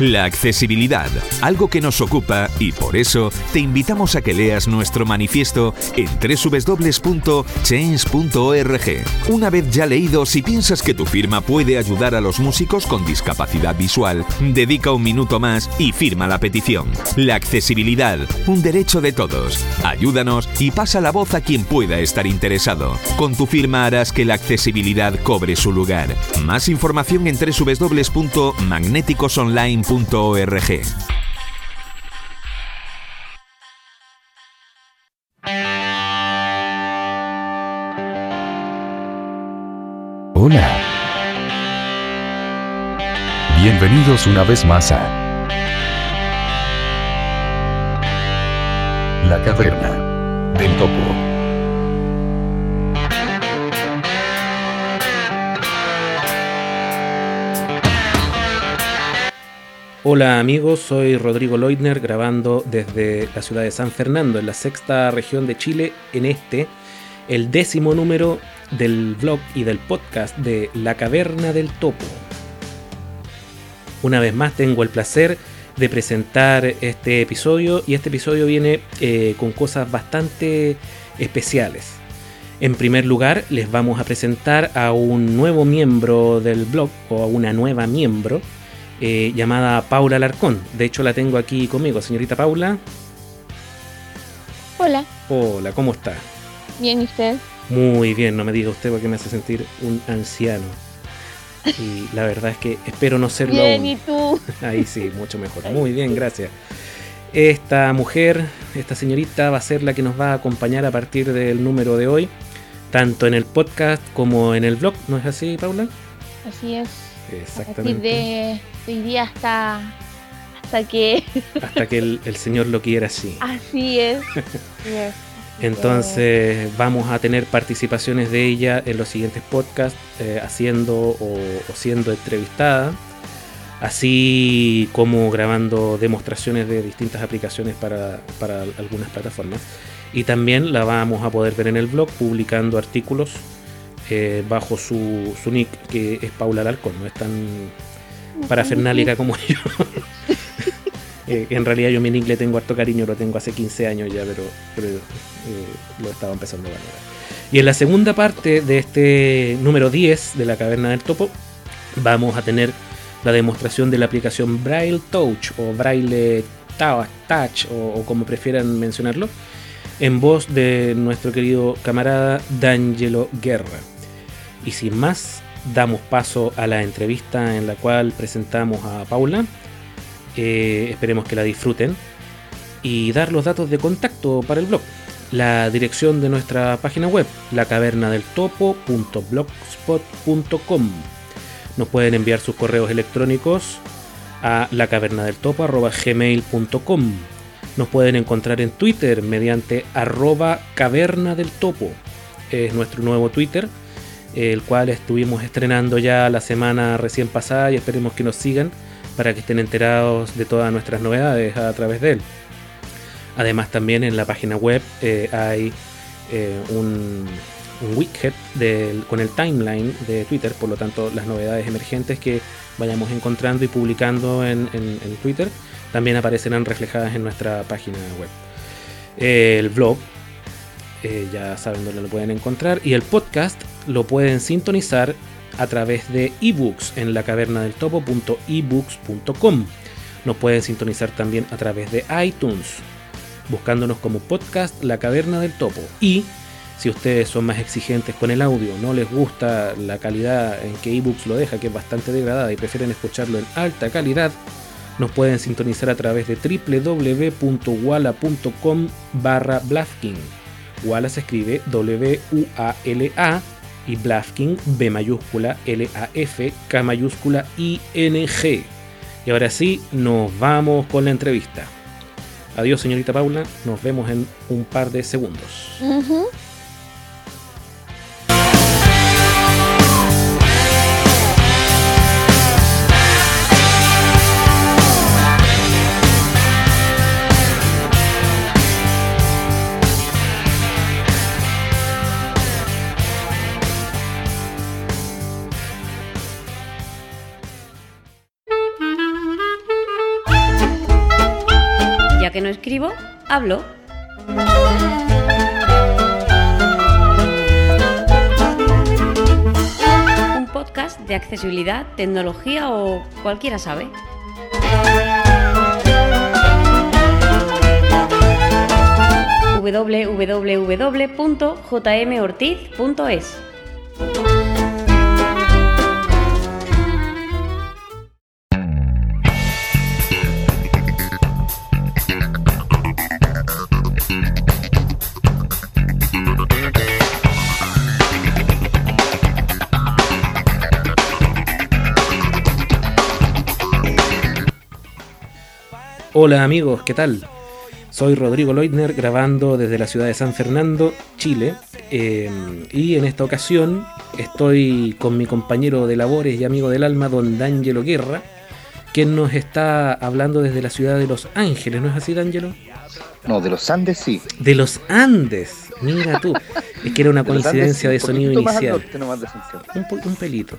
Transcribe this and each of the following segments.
La accesibilidad, algo que nos ocupa y por eso te invitamos a que leas nuestro manifiesto en www.change.org. Una vez ya leído, si piensas que tu firma puede ayudar a los músicos con discapacidad visual, dedica un minuto más y firma la petición. La accesibilidad, un derecho de todos. Ayúdanos y pasa la voz a quien pueda estar interesado. Con tu firma harás que la accesibilidad cobre su lugar. Más información en www.magnéticosonline.org. Hola. Bienvenidos una vez más a La Caverna del Topo. Hola amigos, soy Rodrigo Leutner grabando desde la ciudad de San Fernando, en la sexta región de Chile, en este, el décimo número del blog y del podcast de La Caverna del Topo. Una vez más tengo el placer de presentar este episodio y este episodio viene eh, con cosas bastante especiales. En primer lugar, les vamos a presentar a un nuevo miembro del blog o a una nueva miembro eh, llamada Paula Larcón. De hecho, la tengo aquí conmigo. Señorita Paula. Hola. Hola, ¿cómo está? Bien, ¿y usted? Muy bien, no me diga usted porque me hace sentir un anciano. Y la verdad es que espero no serlo bien, ¿y tú? Ahí sí, mucho mejor. Muy bien, gracias. Esta mujer, esta señorita va a ser la que nos va a acompañar a partir del número de hoy, tanto en el podcast como en el blog, ¿no es así, Paula? Así es. Exactamente. de hoy día hasta, hasta que... hasta que el, Señor lo quiera así. Así es. Entonces vamos a tener participaciones de ella en los siguientes podcasts, eh, haciendo o, siendo entrevistada, así como grabando demostraciones de distintas aplicaciones para, para algunas plataformas. Y también la vamos a poder ver en el blog publicando artículos eh, bajo su, su, nick, que es Paula Alarcón, no es tan parafernálica como yo. eh, en realidad yo mi le tengo harto cariño, lo tengo hace 15 años ya, pero, eh, lo estaba empezando a valorar. Y en la segunda parte de este número 10 de la Caverna del Topo, vamos a tener la demostración de la aplicación Braille Touch o Braille Touch o como prefieran mencionarlo, en voz de nuestro querido camarada D'Angelo Guerra. Y sin más, damos paso a la entrevista en la cual presentamos a Paula. Eh, esperemos que la disfruten. Y dar los datos de contacto para el blog. La dirección de nuestra página web, lacavernadeltopo.blogspot.com. Nos pueden enviar sus correos electrónicos a lacavernadeltopo.gmail.com. Nos pueden encontrar en Twitter mediante arroba caverna del topo. Es nuestro nuevo Twitter el cual estuvimos estrenando ya la semana recién pasada y esperemos que nos sigan para que estén enterados de todas nuestras novedades a través de él. Además también en la página web eh, hay eh, un, widget con el timeline de Twitter, por lo tanto las novedades emergentes que vayamos encontrando y publicando en, Twitter también aparecerán reflejadas en nuestra página web. el blog eh, ya saben dónde lo pueden encontrar. Y el podcast lo pueden sintonizar a través de ebooks en la caverna del topo.ebooks.com. Nos pueden sintonizar también a través de iTunes, buscándonos como podcast La Caverna del Topo. Y si ustedes son más exigentes con el audio, no les gusta la calidad en que ebooks lo deja, que es bastante degradada, y prefieren escucharlo en alta calidad, nos pueden sintonizar a través de www.wala.com barra Wala se escribe W-U-A-L-A y Blafking B mayúscula L-A-F K mayúscula I-N-G. Y ahora sí, nos vamos con la entrevista. Adiós, señorita Paula. Nos vemos en un par de segundos. Un podcast de accesibilidad, tecnología o cualquiera sabe. www.jmortiz.es Hola amigos, ¿qué tal? Soy Rodrigo Leutner grabando desde la ciudad de San Fernando, Chile. eh, y en esta ocasión estoy con mi compañero de labores y amigo del alma, don D'Angelo Guerra, quien nos está hablando desde la ciudad de Los Ángeles, ¿no es así, D'Angelo? No, de los Andes sí. De los Andes, mira tú. Es que era una De los Andes, coincidencia de sonido inicial. norte de Santiago. Un, pelito.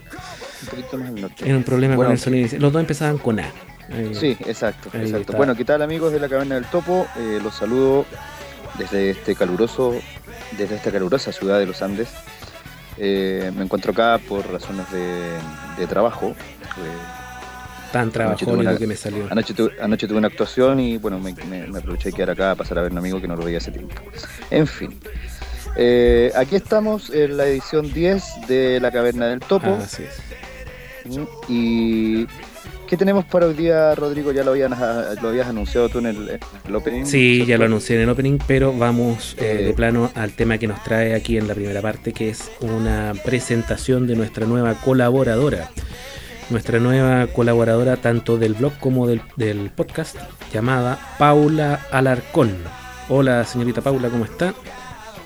Un poquito más al norte. Era un problema Bueno, con el sonido inicial. Los dos empezaban con A. Eh, Sí, exacto, Ahí exacto. está. Bueno, ¿qué tal amigos de la Caverna del Topo? Eh, los saludo desde este caluroso, desde esta calurosa ciudad de los Andes. Eh, me encuentro acá por razones de, de trabajo. Eh, Tan trabajólico una- que me salió. Anoche, tu- anoche tuve una actuación y bueno, me, me- me aproveché de quedar acá a pasar a ver a un amigo que no lo veía hace tiempo. En fin. Eh, aquí estamos en la edición 10 de La Caverna del Topo. Ah, así es. ¿Y qué tenemos para hoy día, Rodrigo? Ya lo, habían, lo habías anunciado tú en el, en el opening. Sí, ya lo anuncié en el opening, pero vamos eh, Eh. de plano al tema que nos trae aquí en la primera parte, que es una presentación de nuestra nueva colaboradora. Nuestra nueva colaboradora tanto del blog como del, del podcast, llamada Paula Alarcón. Hola, señorita Paula, ¿cómo está?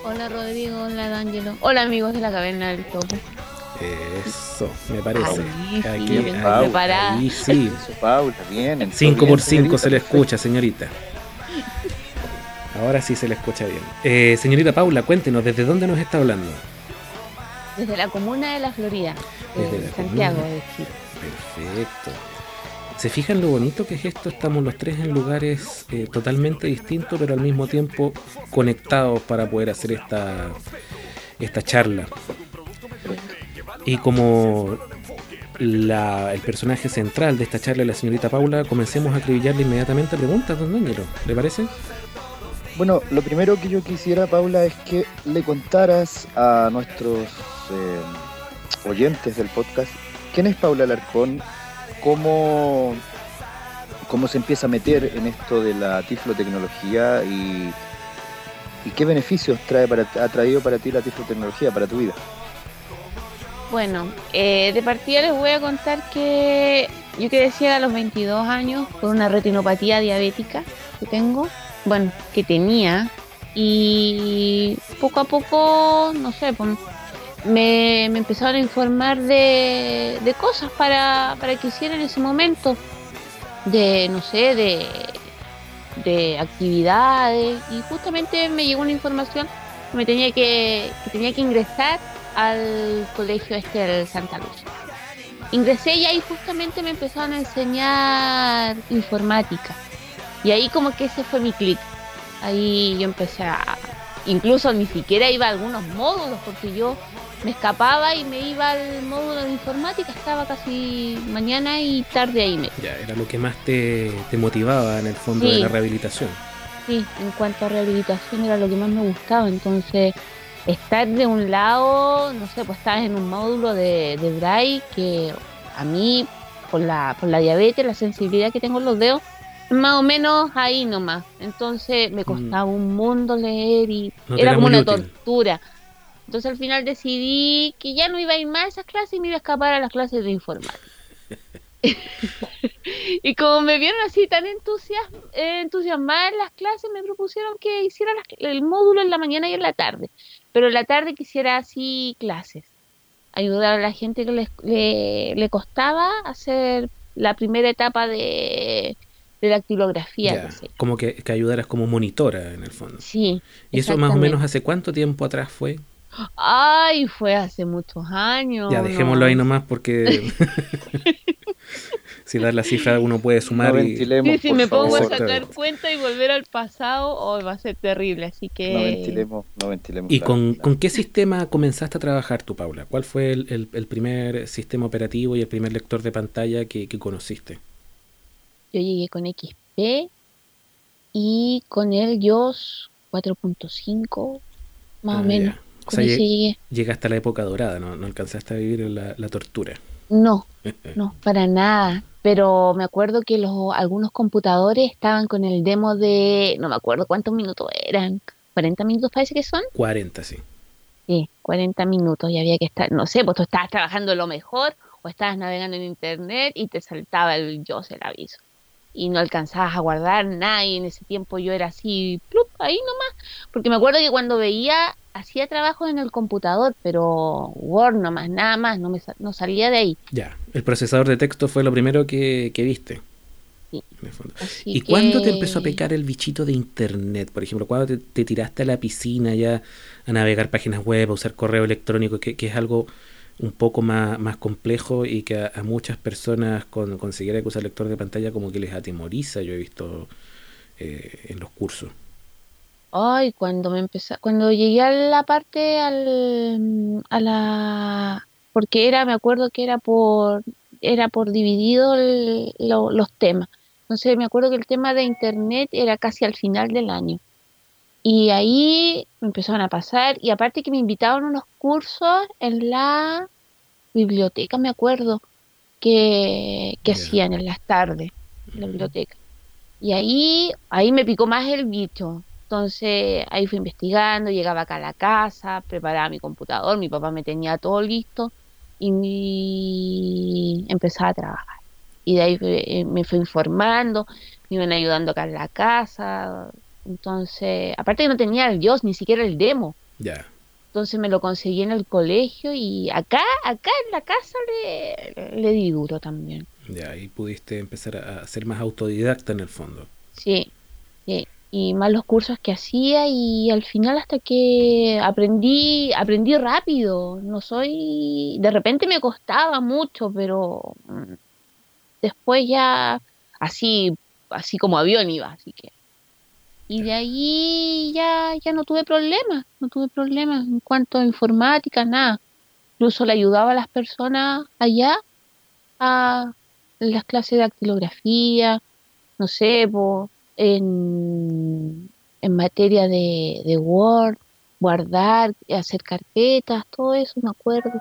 Hola Rodrigo, hola D'Angelo. Hola amigos de la caverna del topo. Eso, me parece. Ahí Aquí- bien ahí- ahí sí. Eso, Paula, bien. entró 5 bien, por 5 señorita, se le perfecto. escucha, señorita. Ahora sí se le escucha bien. Eh, señorita Paula, cuéntenos, ¿desde dónde nos está hablando? Desde la comuna de la Florida, Desde de la Santiago comuna. de Chile. Perfecto. ¿Se fijan lo bonito que es esto? Estamos los tres en lugares eh, totalmente distintos, pero al mismo tiempo conectados para poder hacer esta, esta charla. Y como la- el personaje central de esta charla la señorita Paula, comencemos a acribillarle inmediatamente preguntas, don Ángelo. ¿Le parece? Bueno, lo primero que yo quisiera, Paula, es que le contaras a nuestros eh, oyentes del podcast quién es Paula Alarcón, cómo, cómo se empieza a meter en esto de la tiflotecnología y, y qué beneficios trae para, ha traído para ti la tiflotecnología, para tu vida. Bueno, eh, de partida les voy a contar que yo ciega a los 22 años por una retinopatía diabética que tengo, bueno, que tenía, y poco a poco, no sé, pues, me, me empezaron a informar de, de cosas para, para que hiciera en ese momento, de, no sé, de, de actividades, y justamente me llegó una información que me tenía que, que tenía que ingresar al colegio este del Santa Luz. Ingresé y ahí justamente me empezaron a enseñar informática. Y ahí como que ese fue mi clic. Ahí yo empecé a... Incluso ni siquiera iba a algunos módulos porque yo me escapaba y me iba al módulo de informática. Estaba casi mañana y tarde ahí me Ya, era lo que más te, te motivaba en el fondo Sí. de la rehabilitación. Sí, en cuanto a rehabilitación era lo que más me gustaba. Entonces, estar de un lado, no sé, pues estabas en un módulo de, de Braille que a mí, por la, por la diabetes, la sensibilidad que tengo en los dedos, más o menos ahí nomás. Entonces me costaba un mundo leer y Mm. No era como una útil. tortura. Entonces al final decidí que ya no iba a ir más a esas clases y me iba a escapar a las clases de informática. y como me vieron así tan entusias- eh, entusiasmada en las clases, me propusieron que hiciera las- el módulo en la mañana y en la tarde. Pero en la tarde quisiera así clases. Ayudar a la gente que les- le, le costaba hacer la primera etapa de, de la actilografía. Ya, sé como que, que ayudaras como monitora en el fondo. Sí. ¿Y eso más o menos hace cuánto tiempo atrás fue? Ay, fue hace muchos años. ya, no. dejémoslo ahí nomás porque Si das la cifra uno puede sumar no y... Sí, si me pongo a favor. sacar cuenta y volver al pasado, hoy va a ser terrible. Así que. No ventilemos, no ventilemos. ¿Y con, con qué sistema comenzaste a trabajar tú, Paula? ¿Cuál fue el, el- el primer sistema operativo y el primer lector de pantalla que, que conociste? Yo llegué con XP y con el JOS 4.5, más Ah, o menos. ya. O sea, llegué. llegaste a la época dorada, ¿no? No alcanzaste a vivir en la, la tortura. No, no, para nada. Pero me acuerdo que los algunos computadores estaban con el demo de, no me acuerdo cuántos minutos eran, 40 minutos parece que son. 40, sí. Sí, 40 minutos y había que estar, no sé, pues tú estabas trabajando lo mejor o estabas navegando en internet y te saltaba el yo el aviso. Y no alcanzabas a guardar nada y en ese tiempo yo era así, plup, ahí nomás. Porque me acuerdo que cuando veía, hacía trabajos en el computador, pero Word nomás, nada más, no, me, no salía de ahí. Ya. El procesador de texto fue lo primero que, que viste. Sí. en el fondo. Así ¿Y cuándo te empezó a pecar el bichito de internet? Por ejemplo, ¿cuándo te, te tiraste a la piscina ya a navegar páginas web, a usar correo electrónico, que, que es algo un poco más, más complejo y que a, a muchas personas con conseguir que usar lector de pantalla como que les atemoriza, yo he visto eh, en los cursos. Ay, cuando me empecé, cuando llegué a la parte al, a la, porque era, me acuerdo que era por, era por dividido el- lo- los temas. Entonces me acuerdo que el tema de internet era casi al final del año. Y ahí me empezaron a pasar, y aparte que me invitaban a unos cursos en la biblioteca, me acuerdo, que, que hacían en las tardes, en la biblioteca. Y ahí, ahí me picó más el bicho. Entonces ahí fui investigando, llegaba acá a la casa, preparaba mi computador, mi papá me tenía todo listo y empezaba a trabajar. Y de ahí eh, me fui informando, me iban ayudando acá en la casa. Entonces, aparte que no tenía el Dios, ni siquiera el demo. Ya. Entonces me lo conseguí en el colegio y acá, acá en la casa le, le di duro también. Ya, ahí pudiste empezar a ser más autodidacta en el fondo. Sí, sí. Y más los cursos que hacía y al final hasta que aprendí, aprendí rápido. No soy, de repente me costaba mucho, pero mm, después ya así, así como avión iba, así que. Y de ahí ya, ya no tuve problemas, no tuve problemas en cuanto a informática, nada. Incluso le ayudaba a las personas allá a las clases de dactilografía, no sé, po, en, en materia de, de Word, guardar, hacer carpetas, todo eso, me acuerdo.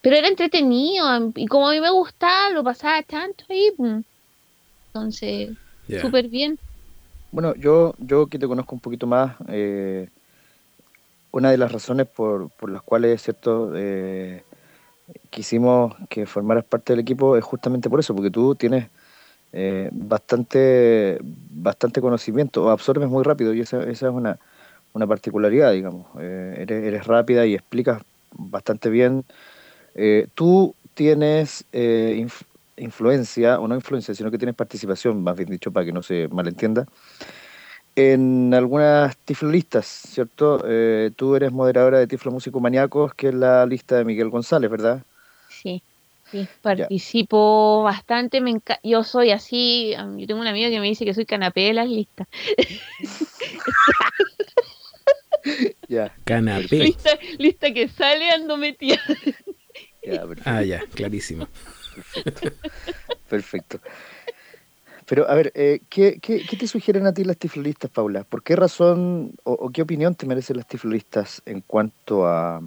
Pero era entretenido y como a mí me gustaba, lo pasaba tanto ahí. pum. Entonces, Ya. súper bien. Bueno, yo, yo que te conozco un poquito más, eh, una de las razones por, por las cuales, cierto, eh, quisimos que formaras parte del equipo es justamente por eso, porque tú tienes eh, bastante, bastante conocimiento, absorbes muy rápido, y esa, esa es una, una particularidad, digamos. Eh, eres, eres rápida y explicas bastante bien. Eh, tú tienes eh, inf- influencia, o no influencia, sino que tienes participación, más bien dicho, para que no se malentienda, en algunas tiflolistas, ¿cierto? Eh, tú eres moderadora de Tiflo Músico Maníacos, que es la lista de Miguel González, ¿verdad? Sí, sí, participo bastante. Me enca- yo soy así. Yo tengo una amiga que me dice que soy canapé de las listas. Ya, Canapé. Lista, lista que sale ando metida. ya. Ah, ya, clarísimo. Perfecto. Perfecto. Pero, a ver, eh, ¿qué, qué, qué te sugieren a ti las tiflolistas, Paula? ¿Por qué razón o, o qué opinión te merecen las tiflolistas en cuanto a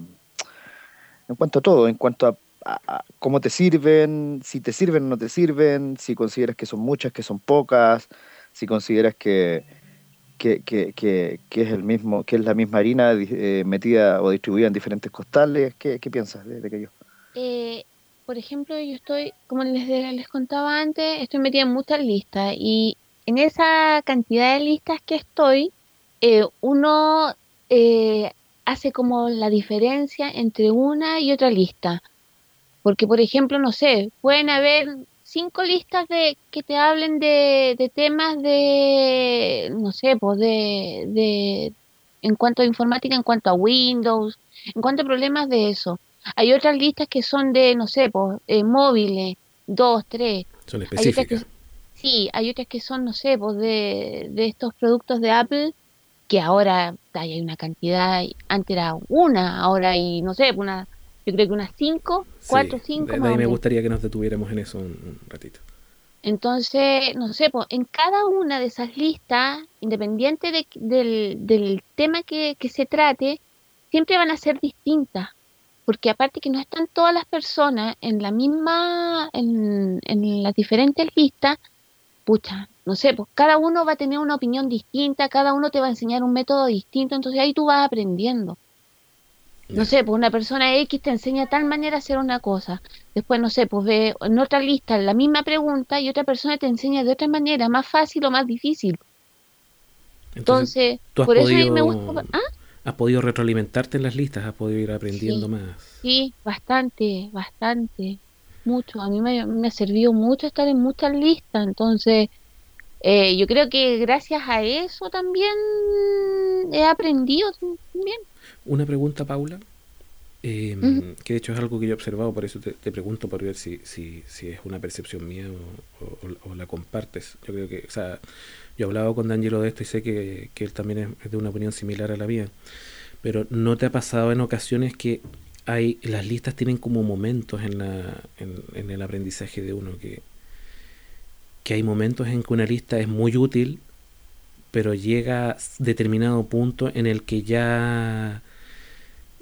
en cuanto a todo, en cuanto a, cómo te sirven, si te sirven o no te sirven, si consideras que son muchas, que son pocas, si consideras que, que, que, es el mismo, que es la misma harina eh, metida o distribuida en diferentes costales, ¿qué, qué piensas de, de aquello? Eh, por ejemplo, yo estoy, como les, les contaba antes, estoy metida en muchas listas y en esa cantidad de listas que estoy, eh, uno eh, hace como la diferencia entre una y otra lista. Porque, por ejemplo, no sé, pueden haber cinco listas de que te hablen de, de temas de, no sé, pues de, de, en cuanto a informática, en cuanto a Windows, en cuanto a problemas de eso. Hay otras listas que son de, no sé, pues, eh, móviles, dos, tres. Son Hay otras que, específicas. sí, hay otras que son, no sé, pues de, de estos productos de Apple que ahora hay una cantidad, antes era una, ahora hay, no sé, una, yo creo que unas cinco, Sí, cuatro, cinco. de- de más ahí me gustaría que nos detuviéramos en eso un, un ratito. Entonces, no sé, pues, en cada una de esas listas, independiente de- del, del tema que, que se trate, siempre van a ser distintas. Porque aparte que no están todas las personas en la misma, en, en las diferentes listas, pucha, no sé, pues cada uno va a tener una opinión distinta, cada uno te va a enseñar un método distinto, entonces ahí tú vas aprendiendo. No sé, pues una persona X te enseña tal manera a hacer una cosa. Después, no sé, pues ve en otra lista la misma pregunta y otra persona te enseña de otra manera, más fácil o más difícil. Entonces, por eso a mí me gusta... ¿Ah? Has podido retroalimentarte en las listas, has podido ir aprendiendo Sí. más. Sí, bastante, bastante, mucho. A mí me, me ha servido mucho estar en muchas listas, entonces eh, yo creo que gracias a eso también he aprendido también. Una pregunta, Paula, eh, Ujú. que de hecho es algo que yo he observado, por eso te, te pregunto para ver si, si, si es una percepción mía o, o- o la compartes. Yo creo que, o sea, yo he hablado con D'Angelo de esto y sé que, que él también es, es de una opinión similar a la mía, pero ¿no te ha pasado en ocasiones que hay las listas tienen como momentos en, la, en, en el aprendizaje de uno que, que hay momentos en que una lista es muy útil pero llega a determinado punto en el que ya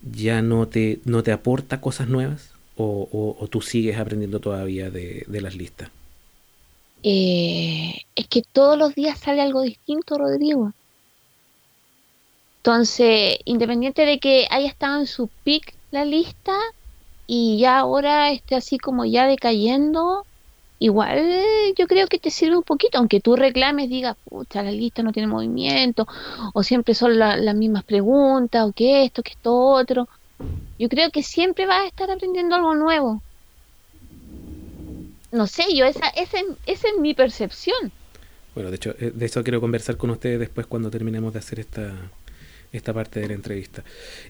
ya no te no te aporta cosas nuevas o, o- tú sigues aprendiendo todavía de, de las listas Eh, es que todos los días sale algo distinto, Rodrigo. Entonces, independiente de que haya estado en su pick la lista y ya ahora esté así como ya decayendo, igual yo creo que te sirve un poquito, aunque tú reclames, digas, pucha, la lista no tiene movimiento, o siempre son la- las mismas preguntas, o que esto, que esto otro. Yo creo que siempre vas a estar aprendiendo algo nuevo. No sé, yo esa, esa, esa es mi percepción. bueno de hecho eh, de eso quiero conversar con ustedes después cuando terminemos de hacer esta esta parte de la entrevista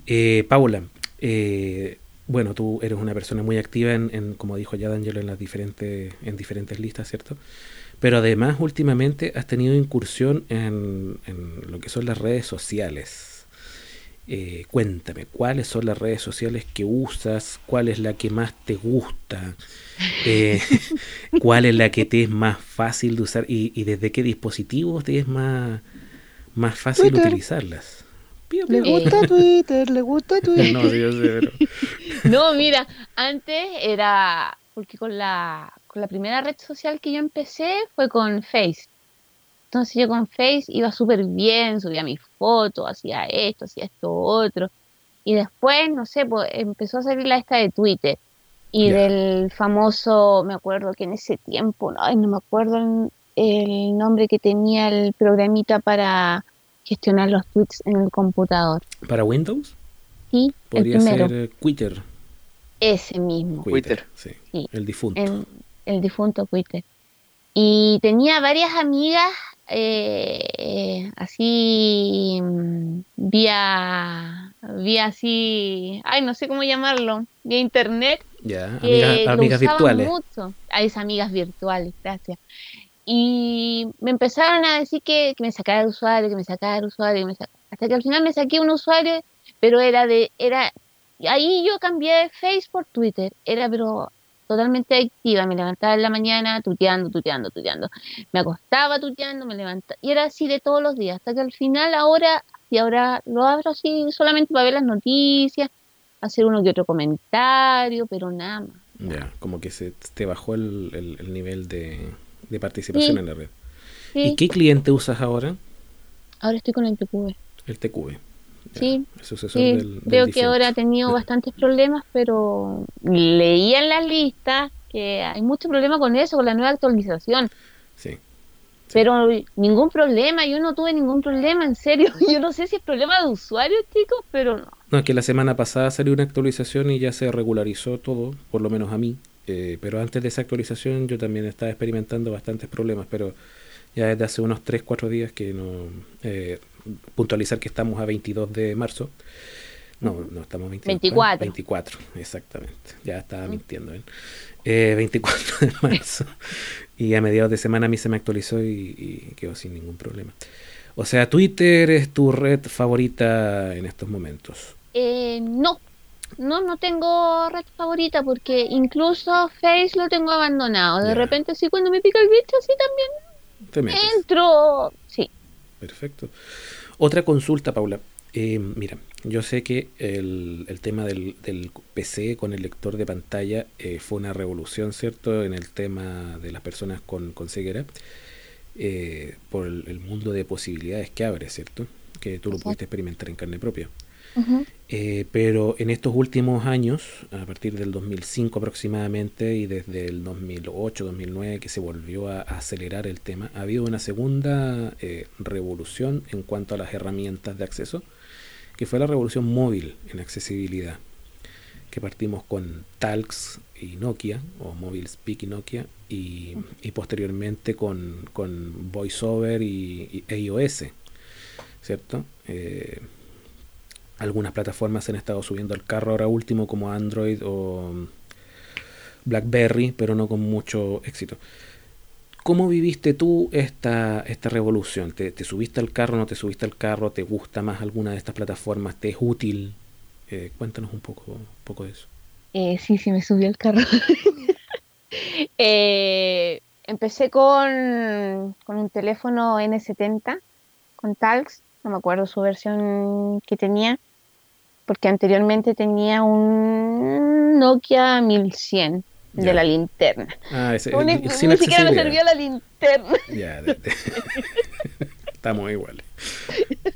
Eh, Paula eh, bueno tú eres una persona muy activa en, en, como dijo ya D'Angelo en las diferentes en diferentes listas cierto pero además últimamente has tenido incursión en, en lo que son las redes sociales Eh, cuéntame, ¿cuáles son las redes sociales que usas? ¿Cuál es la que más te gusta? Eh, ¿Cuál es la que te es más fácil de usar? ¿Y, y desde qué dispositivos te es más, más fácil Twitter. utilizarlas? Pío, Le gusta Twitter, le gusta Twitter. No, mira, antes era, porque con la, con la primera red social que yo empecé fue con Face. Entonces yo con Face iba súper bien, subía mis fotos, hacía esto, hacía esto otro. Y después, no sé, pues empezó a salir la esta de Twitter. Y del famoso, me acuerdo que en ese tiempo, no, ay, no me acuerdo el, el nombre que tenía el programita para gestionar los tweets en el computador. ¿Para Windows? Sí, el Podría primero, ser eh, Twitter. ese mismo. Twitter. Sí, Sí. el difunto. el, el difunto Twitter. Y tenía varias amigas eh, eh, así mm, vía vía así, ay no sé cómo llamarlo, vía internet Ya, amigas, lo amigas virtuales. mucho. A esas amigas virtuales, gracias. Y me empezaron a decir que, me sacara el usuario, que me sacara el usuario, que me hasta que al final me saqué un usuario, pero era de, era, ahí yo cambié de Face por Twitter, era pero totalmente activa, me levantaba en la mañana tuteando, tuteando, tuteando, me acostaba tuteando, me levantaba, y era así de todos los días, hasta que al final ahora, y ahora lo abro así solamente para ver las noticias, hacer uno que otro comentario, pero nada más. Ya, como que se te bajó el, el- el nivel de, de participación Sí. en la red. Sí, ¿Y qué cliente usas ahora? ahora estoy con el TQV. El TQV. Ya, Sí, Sí, del, del creo que ahora ha tenido bastantes problemas, pero leía en las listas que hay mucho problema con eso, con la nueva actualización. Sí. Pero ningún problema, yo no tuve ningún problema, en serio. Yo no sé si es problema de usuario, chicos, pero no. No, es que la semana pasada salió una actualización y ya se regularizó todo, por lo menos a mí. Eh, pero antes de esa actualización yo también estaba experimentando bastantes problemas, pero ya desde hace unos 3, 4 días que no... eh, puntualizar que estamos a 22 de marzo. No, no estamos 22, 24. 24, exactamente. Ya estaba mintiendo. ¿ven? Eh, 24 de marzo. y a mediados de semana a mí se me actualizó y, y quedó sin ningún problema. O sea, Twitter es tu red favorita en estos momentos. Eh, no, no, no tengo red favorita porque incluso Face lo tengo abandonado. De repente, sí, cuando me pica el bicho, sí también Te metes. entro. Sí, Perfecto. Otra consulta, Paula. Eh, mira, yo sé que el, el tema del, del PC con el lector de pantalla eh, fue una revolución, ¿cierto? En el tema de las personas con, con ceguera, eh, por el, el mundo de posibilidades que abre, ¿cierto? Que tú lo Exacto. pudiste experimentar en carne propia. Eh, pero en estos últimos años, a partir del 2005 aproximadamente y desde el 2008-2009 que se volvió a, acelerar el tema, ha habido una segunda eh, revolución en cuanto a las herramientas de acceso, que fue la revolución móvil en accesibilidad, que partimos con Talks y Nokia, o Mobile Speak y Nokia, y, y posteriormente con, con VoiceOver y, y iOS, ¿cierto? Eh, algunas plataformas han estado subiendo al carro ahora último como Android o BlackBerry, pero no con mucho éxito. ¿Cómo viviste tú esta, esta revolución? ¿Te, te subiste al carro, no te subiste al carro? ¿Te gusta más alguna de estas plataformas? ¿Te es útil? Eh, cuéntanos un poco, un poco de eso. Eh, sí, sí, me subí al carro. Eh, empecé con, con un teléfono N70, con Talx, no me acuerdo su versión que tenía, porque anteriormente tenía un Nokia 1100 Ya. de la linterna. Ah, ese, Ni, el- ni sin siquiera me servía la linterna. Ya, de- de- Estamos iguales.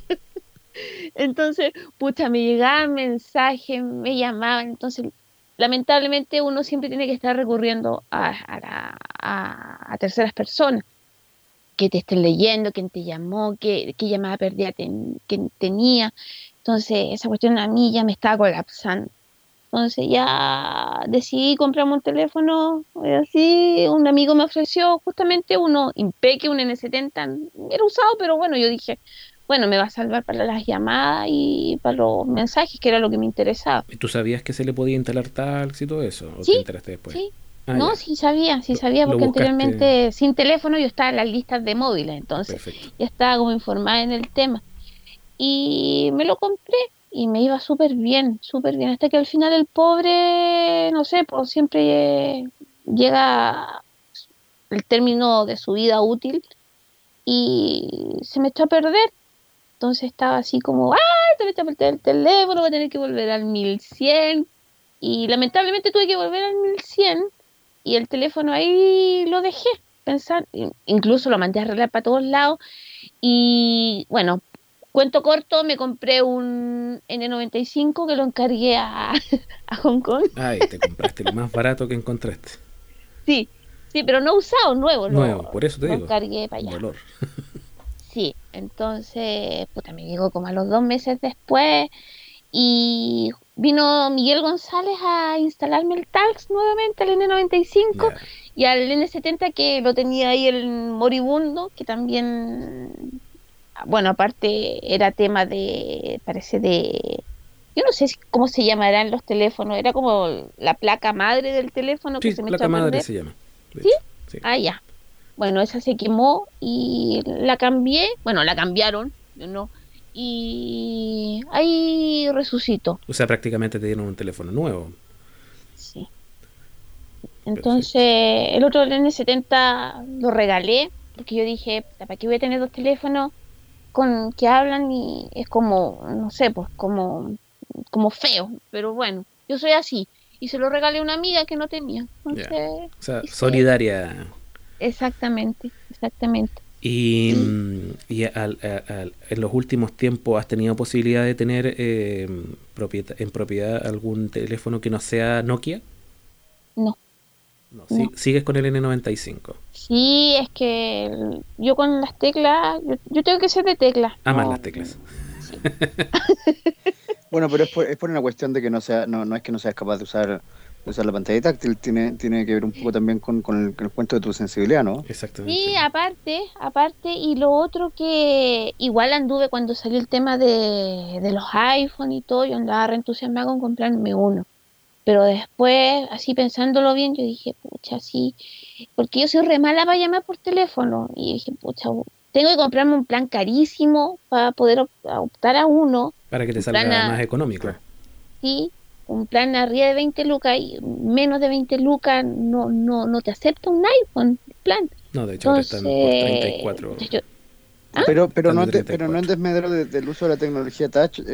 Entonces, pucha, me llegaban mensajes, me llamaban. Entonces, lamentablemente uno siempre tiene que estar recurriendo a, a, la- a- a terceras personas que te estén leyendo, quién te llamó, qué, qué llamada perdida ten- tenía. Entonces, esa cuestión a mí ya me estaba colapsando. Entonces ya decidí comprarme un teléfono, así, un amigo me ofreció justamente uno Impeque, un N70, era usado, pero bueno, yo dije, bueno, me va a salvar para las llamadas y para los mensajes, que era lo que me interesaba. ¿Y ¿Tú sabías que se le podía instalar Talks y todo eso? ¿O Sí, te enteraste después? Sí, Ah, no, ya. sí sabía, sí sabía, porque anteriormente sin teléfono yo estaba en las listas de móviles, entonces Perfecto. ya estaba como informada en el tema. Y me lo compré y me iba súper bien, súper bien, hasta que al final el pobre, no sé, siempre eh, llega el término de su vida útil y se me echó a perder. Entonces estaba así como, ¡ah! Se me a perder el teléfono, voy a tener que volver al 1100. Y lamentablemente tuve que volver al 1100 y el teléfono ahí lo dejé. Pensar, in- incluso lo mandé a arreglar para todos lados. Y bueno, cuento corto, me compré un N95 que lo encargué a, a Hong Kong. Ay, te compraste lo más barato que encontraste. Sí, sí, pero no usado, nuevo. lo- Nuevo, por eso te lo digo. encargué para allá. Dolor. Sí, entonces, puta, me llegó como a los dos meses después y vino Miguel González a instalarme el Talx nuevamente, el N95 Ya. y al N70 que lo tenía ahí el moribundo, que también, bueno, aparte era tema de, parece de, yo no sé cómo se llamarán los teléfonos, era como la placa madre del teléfono que Sí, se me placa madre se llama. ¿Sí? Ah, ya. Bueno, esa se quemó y la cambié. Bueno, la cambiaron, ¿no? Y ahí resucitó. O sea, prácticamente te dieron un teléfono nuevo. Sí. Entonces, el otro el N70 lo regalé porque yo dije, "Puta, ¿para qué voy a tener dos teléfonos con que hablan y es como, no sé, pues como, como feo? Pero bueno, yo soy así. Y se lo regalé a una amiga que no tenía. Entonces, O sea, solidaria. exactamente, exactamente. Y, y al- a- al- en los últimos tiempos has tenido posibilidad de tener eh, propieta- en propiedad algún teléfono que no sea Nokia. No. No, si- No. Sigues con el N95. Sí, es que el- yo con las teclas, yo, yo tengo que ser de teclas. Amas no- las teclas. Bueno, pero es por, es por una cuestión de que no sea, no, no es que no seas capaz de usar O sea, la pantalla táctil tiene, tiene que ver un poco también con, con el, cuento de tu sensibilidad, ¿no? Exactamente. Sí, aparte, aparte, y lo otro que igual anduve cuando salió el tema de, de los iPhone y todo, yo andaba reentusiasmada con comprarme uno. Pero después, así pensándolo bien, yo dije, pucha, sí, porque yo soy re mala para llamar por teléfono. Y dije, pucha, tengo que comprarme un plan carísimo para poder op- optar a uno. Para que te salga a- más económico. Sí, un plan arriba de 20 lucas y menos de 20 lucas no, no, no te acepta un iPhone, plan. No, de hecho, ahora están por Entonces, 34. yo- ¿Ah? Pero, pero, no te- pero no en 34. desmedro de- del uso de la tecnología touch, eh,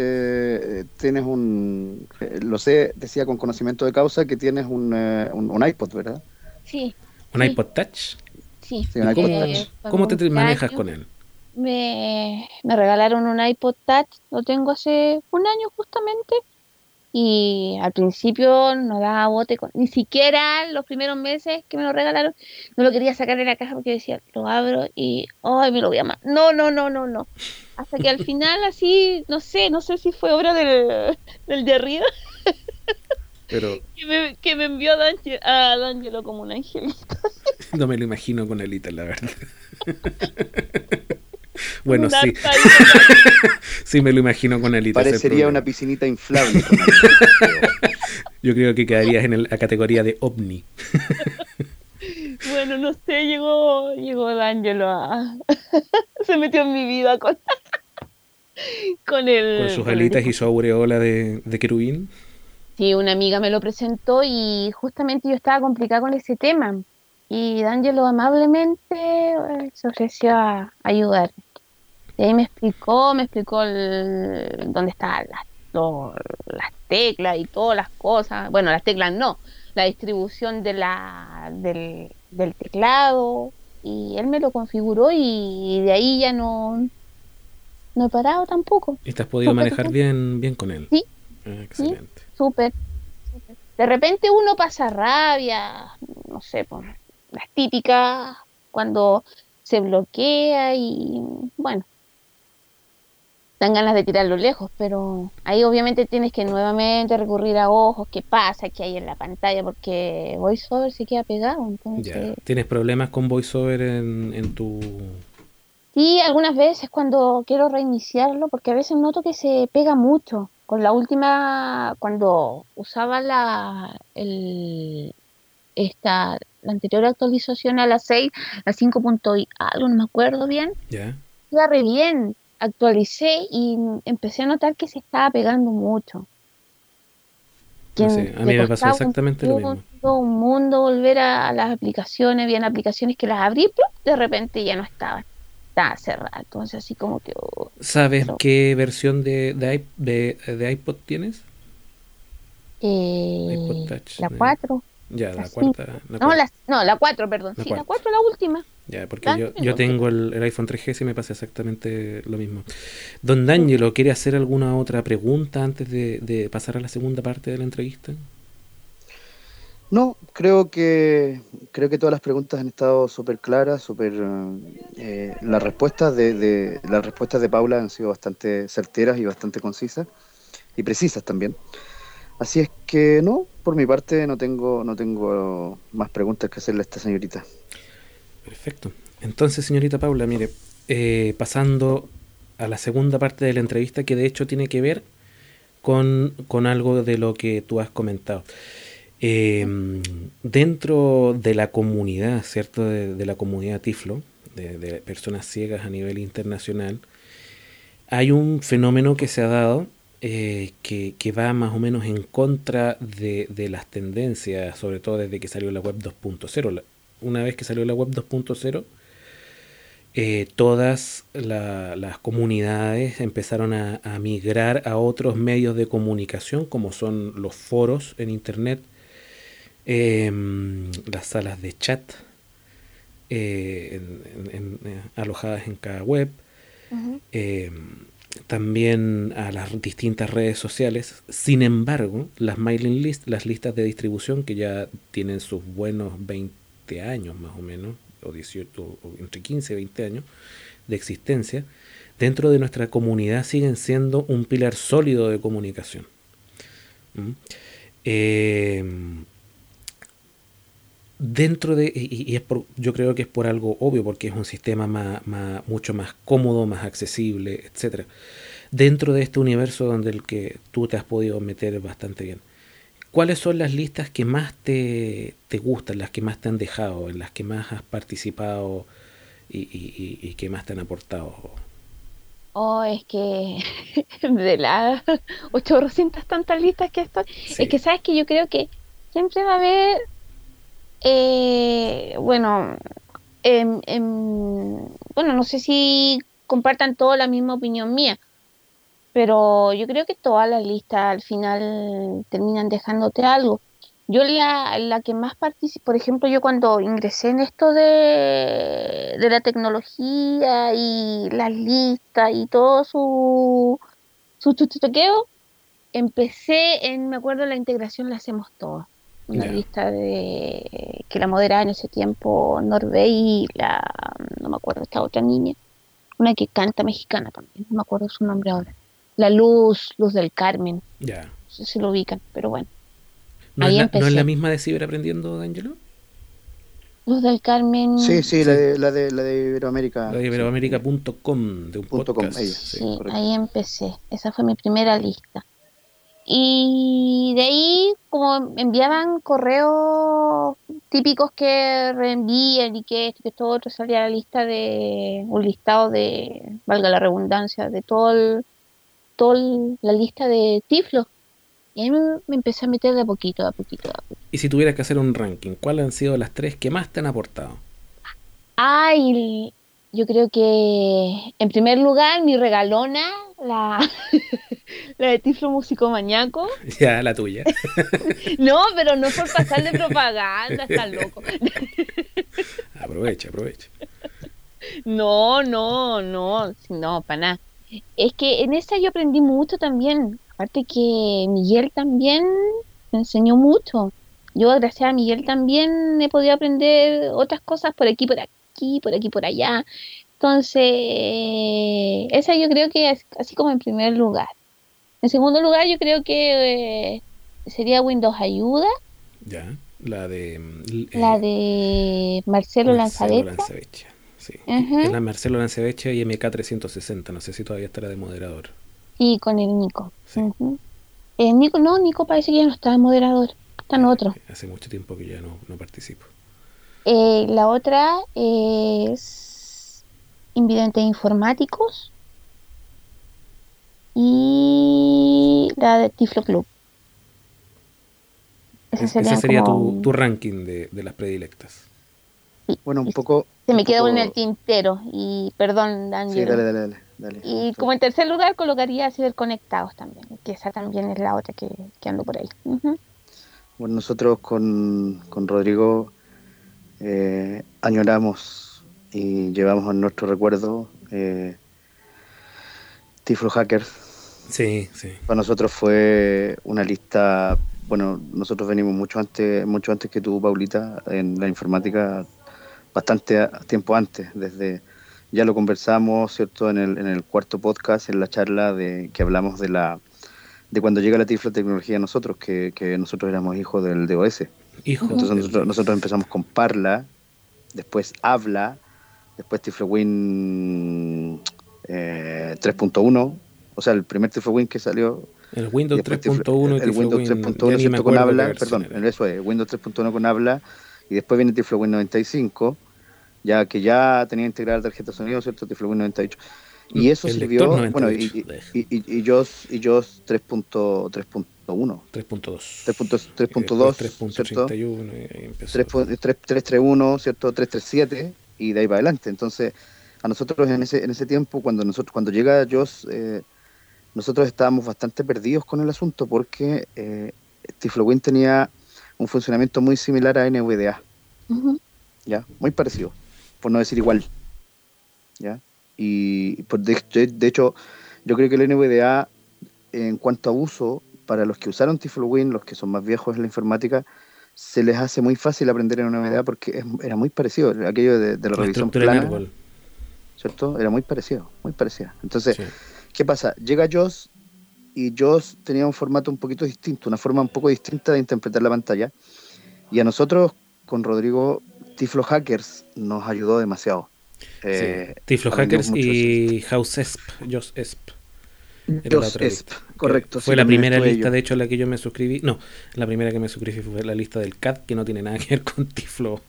eh, tienes un, eh, lo sé, decía con conocimiento de causa que tienes un, eh, un, un iPod, ¿verdad? sí, ¿Un sí. iPod Touch? sí. Sí, un ¿Y iPod cómo, Touch. cómo te manejas con él? Me, me regalaron un iPod Touch, lo tengo hace un año justamente. Y al principio no daba bote, con, ni siquiera los primeros meses que me lo regalaron, no lo quería sacar de la caja porque decía, lo abro y, ay, me lo voy a ma- No, no, no, no, no. Hasta que al final así, no sé, no sé si fue obra del, del de arriba, Pero que me, que me envió a D'Angelo como un angelito. no me lo imagino con Alita, la verdad. bueno, sí, sí me lo imagino con Alita. ese Parecería una piscinita inflable. con Yo creo que quedarías en el- la categoría de ovni. Bueno, no sé, llegó, llegó D'Angelo a... Se metió en mi vida con... con el... Con sus alitas y su aureola de, de querubín. Sí, una amiga me lo presentó y justamente yo estaba complicada con ese tema. Y D'Angelo amablemente eh, se ofreció a ayudar. Y ahí me explicó, me explicó el- dónde estaban las, lo- las teclas y todas las cosas. Bueno, las teclas no, la distribución de la, del, del teclado. Y él me lo configuró y de ahí ya no, no he parado tampoco. Y te has podido manejar bien, bien con él. Sí. Ah, excelente. Súper. súper. De repente uno pasa rabia, no sé, por las típicas, cuando se bloquea y bueno, dan ganas de tirarlo lejos, pero ahí obviamente tienes que nuevamente recurrir a ojos, qué pasa, qué hay en la pantalla, porque VoiceOver se queda pegado, entonces... Ya. ¿Tienes problemas con VoiceOver en, en tu... Sí, algunas veces cuando quiero reiniciarlo, porque a veces noto que se pega mucho. Con la última, cuando usaba la, el, esta, la anterior actualización a la 6, la 5. punto y algo, no me acuerdo bien, ¿Ya? iba re bien. Actualicé y empecé a notar que se estaba pegando mucho. Que No sé, a mí me pasó costaba un exactamente lo mismo. mundo, un mundo volver a, a las aplicaciones, habían aplicaciones que las abrí, ¡plup! de repente ya no estaban. Estaba cerrada, entonces así como que... oh, ¿Sabes Pero- qué versión de, de, de- de iPod tienes? eh, iPod Touch, la ¿no? 4. Ya, la La cuarta. la No, la, no, la 4, perdón. La sí, la cuarta. 4 la última. Ya, porque Ah, yo, yo tengo el, el iPhone 3GS y me pasa exactamente lo mismo. Don D'Angelo, ¿quiere hacer alguna otra pregunta antes de, de pasar a la segunda parte de la entrevista? No, creo que creo que todas las preguntas han estado súper claras, súper eh, las respuestas de, de- las respuestas de Paula han sido bastante certeras y bastante concisas y precisas también. Así es que no, por mi parte no tengo no tengo más preguntas que hacerle a esta señorita. Perfecto. Entonces, señorita Paula, mire, eh, pasando a la segunda parte de la entrevista, que de hecho tiene que ver con, con algo de lo que tú has comentado. Eh, dentro de la comunidad, ¿cierto? De, la comunidad Tiflo, de personas ciegas a nivel internacional, hay un fenómeno que se ha dado eh, que, que va más o menos en contra de, de las tendencias, sobre todo desde que salió la web 2.0. La- Una vez que salió la web 2.0, eh, todas la- las comunidades empezaron a, a migrar a otros medios de comunicación, como son los foros en Internet, em, las salas de chat eh, en- en- en- eh, alojadas en cada web, eh, también a las distintas redes sociales. Sin embargo, las mailing list, las listas de distribución que ya tienen sus buenos 20 años más o menos, o 18, o- entre 15 y 20 años de existencia, dentro de nuestra comunidad siguen siendo un pilar sólido de comunicación. ¿Mm? Eh, dentro de, y, es por, yo creo que es por algo obvio, porque es un sistema más, mucho más cómodo, más accesible, etcétera. Dentro de este universo donde el que tú te has podido meter bastante bien. ¿Cuáles son las listas que más te, te gustan, las que más te han dejado, en las que más has participado y, y, que más te han aportado? Oh, es que de las 800 tantas listas que estoy, es que sabes que yo creo que siempre va a haber eh, bueno, em, em, bueno, no sé si compartan toda la misma opinión mía, pero yo creo que todas las listas al final terminan dejándote algo. Yo la, la que más participo, por ejemplo, yo cuando ingresé en esto de, de la tecnología y las listas y todo su, su empecé en, me acuerdo, la integración la hacemos todos una lista de que la moderaba en ese tiempo Norvey y la no me acuerdo esta otra niña. Una que canta mexicana también no me acuerdo su nombre ahora. La luz luz del Carmen. Ya. No sé si lo ubican pero bueno. No, es la, ¿no es la misma de Ciberaprendiendo de Angelo Luz del Carmen. Sí sí, La, de, la de la de Iberoamérica. La de iberoamérica.com de un punto podcast com, sí ahí empecé. Esa fue mi primera lista y de ahí, como enviaban correos típicos que reenvíen y que esto que todo otro, salía la lista de, un listado de, valga la redundancia, de todo, el, todo la lista de tiflos. Y ahí me, empecé a meter de a poquito, de a poquito, de a poquito. Y si tuvieras que hacer un ranking, ¿cuáles han sido las tres que más te han aportado? Ay, yo creo que en primer lugar mi regalona, la, la de Tiflo Músico Mañaco. Ya, la tuya. no, pero no por pasar de propaganda, está loco. aprovecha, aprovecha. No, no, no, no, para nada. Es que en esa yo aprendí mucho también. Aparte que Miguel también me enseñó mucho. Yo, gracias a Miguel, también he podido aprender otras cosas por aquí, por aquí por aquí, por allá. Entonces, esa yo creo que es así como en primer lugar. En segundo lugar, yo creo que eh, sería Windows Ayuda. Ya, la de... Eh, la de Marcelo, Marcelo. Sí. Es la Marcelo Lanzavecha y MK360. No sé si todavía estará de moderador. Y con el Nico. Eh, Nico, no, Nico parece que ya no está de moderador. Está en otro. Hace mucho tiempo que ya no, no participo. Eh, la otra es Invidentes Informáticos y la de Tiflo Club. Ese, sería tu, ranking de, las predilectas. Bueno, un poco. Se me quedó en el tintero y perdón, Daniel. Sí, dale, dale, dale, Y como en tercer lugar colocaría Ciberconectados también, que esa también es la otra que, ando por ahí. Bueno, nosotros con, con Rodrigo eh, añoramos y llevamos en nuestro recuerdo eh, Tiflo Hackers. Sí, sí. Para nosotros fue una lista, bueno, nosotros venimos mucho antes, mucho antes que tú, Paulita, en la informática, bastante tiempo antes, desde ya lo conversamos, ¿cierto? En el, en el cuarto podcast, en la charla de que hablamos de la de cuando llega la Tiflo Tecnología a nosotros, que, que nosotros éramos hijos del DOS. Entonces nosotros, empezamos con Parla, después Habla, después Tiflowin eh, 3.1, o sea, el primer Tiflowin que salió. El Windows 3.1 El Windows 3.1 con Habla, perdón, eso es, Windows 3.1 con Habla, y después viene Tiflowin 95, ya que ya tenía integrada tarjeta de sonido, ¿cierto? Tiflowin 98. Y eso sirvió, bueno, y, y, y, y, y JOS, y 3.1. 3.2. 3.2, ¿cierto? 331, ¿cierto? 337 y de ahí para adelante. Entonces, a nosotros en ese, en ese tiempo, cuando nosotros cuando llega JOS, eh, nosotros estábamos bastante perdidos con el asunto porque eh, Tiflowin tenía un funcionamiento muy similar a NVDA. ¿Ya? Muy parecido, por no decir igual. ¿Ya? Y pues, de, de, hecho, yo creo que el NVDA, en cuanto a uso, para los que usaron Tiflowin, los que son más viejos en la informática, se les hace muy fácil aprender en NVDA porque era muy parecido. Aquello de, la, revisión plana. ¿Cierto? Era muy parecido, muy parecido. Entonces, ¿qué pasa? Llega JOS y JOS tenía un formato un poquito distinto, una forma un poco distinta de interpretar la pantalla. Y a nosotros, con Rodrigo, Tiflo Hackers nos ayudó demasiado. Eh, sí. Tiflo Hackers y House Esp, Josh Esp. Josh Esp, correcto. Fue la primera lista, de hecho, la que yo me suscribí. No, la primera que me suscribí fue la lista del CAD, que no tiene nada que ver con Tiflo,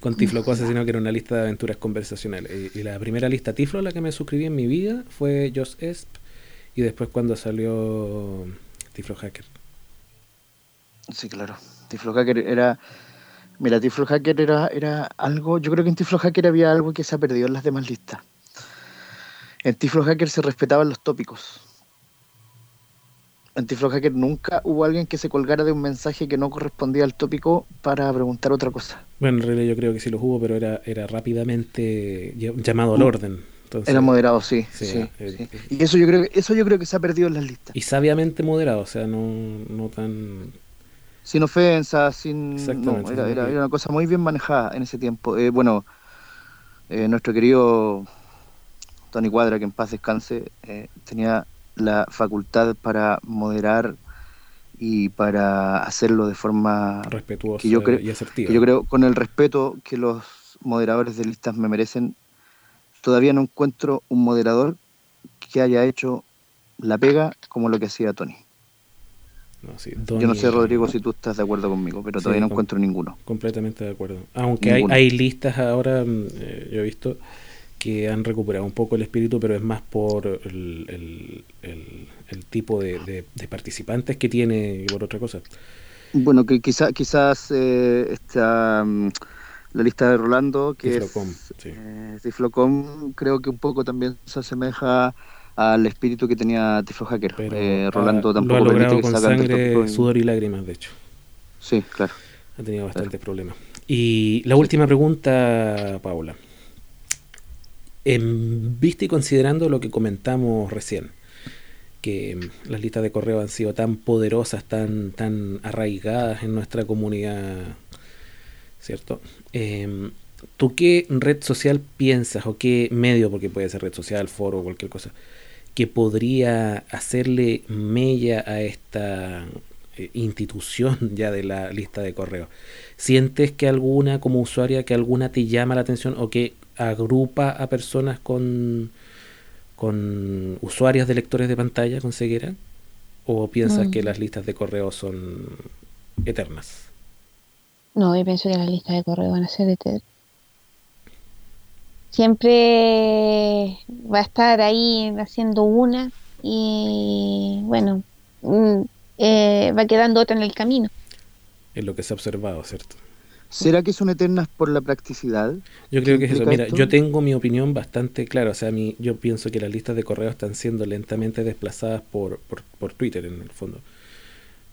con Tiflo Cosas, sino que era una lista de aventuras conversacionales. Y, la primera lista Tiflo la que me suscribí en mi vida fue Josh Esp, y después cuando salió Tiflo Hacker. Sí, claro. Tiflo Hacker era Mira, Tiflo Hacker era, era algo, yo creo que en Tiflo Hacker había algo que se ha perdido en las demás listas. En Tiflo Hacker se respetaban los tópicos. En Tiflo Hacker nunca hubo alguien que se colgara de un mensaje que no correspondía al tópico para preguntar otra cosa. Bueno, en realidad yo creo que sí los hubo, pero era, era rápidamente llamado al mm. orden. era moderado, sí, sí, eh, Y eso yo creo que eso yo creo que se ha perdido en las listas. Y sabiamente moderado, o sea, no, no tan sin ofensa, sin... No, era, era, una cosa muy bien manejada en ese tiempo. Eh, bueno, eh, nuestro querido Tony Cuadra, que en paz descanse, tenía la facultad para moderar y para hacerlo de forma respetuosa yo creo, y asertiva. yo creo con el respeto que los moderadores de listas me merecen, todavía no encuentro un moderador que haya hecho la pega como lo que hacía Tony. Yo no sé, Rodrigo, si tú estás de acuerdo conmigo, pero todavía no encuentro ninguno. Completamente de acuerdo. Aunque hay, hay, listas ahora, mm, eh, yo he visto, que han recuperado un poco el espíritu, pero es más por el, el, tipo de, participantes que tiene y por otra cosa. Bueno, que quizá, quizás eh, esta, mm, la lista de Rolando, que es Tiflocom, eh, creo que un poco también se asemeja al espíritu que tenía Tiflo Hacker. Eh, Rolando tampoco lo ha logrado con sangre, sudor y lágrimas, de hecho. Sí, claro. Ha tenido bastantes problemas. Y la última pregunta, Paula. En vista y considerando lo que comentamos recién, que las listas de correo han sido tan poderosas, tan, tan arraigadas en nuestra comunidad, ¿cierto? Em, ¿Tú qué red social piensas o qué medio, porque puede ser red social, foro, cualquier cosa, que podría hacerle mella a esta eh, institución ya de la lista de correo? ¿Sientes que alguna, como usuaria, que alguna te llama la atención o que agrupa a personas con, con usuarios de lectores de pantalla con ceguera? ¿O piensas que mm. las listas de correo son eternas? No, yo pienso que las listas de correo van a ser eternas siempre va a estar ahí haciendo una y bueno, mm, eh, va quedando otra en el camino. Es lo que se ha observado, ¿cierto? ¿Será que son eternas por la practicidad? Yo creo que es eso. Mira, yo tengo mi opinión bastante clara. O sea, a mí, yo pienso que las listas de correo están siendo lentamente desplazadas por, por, Twitter, en el fondo.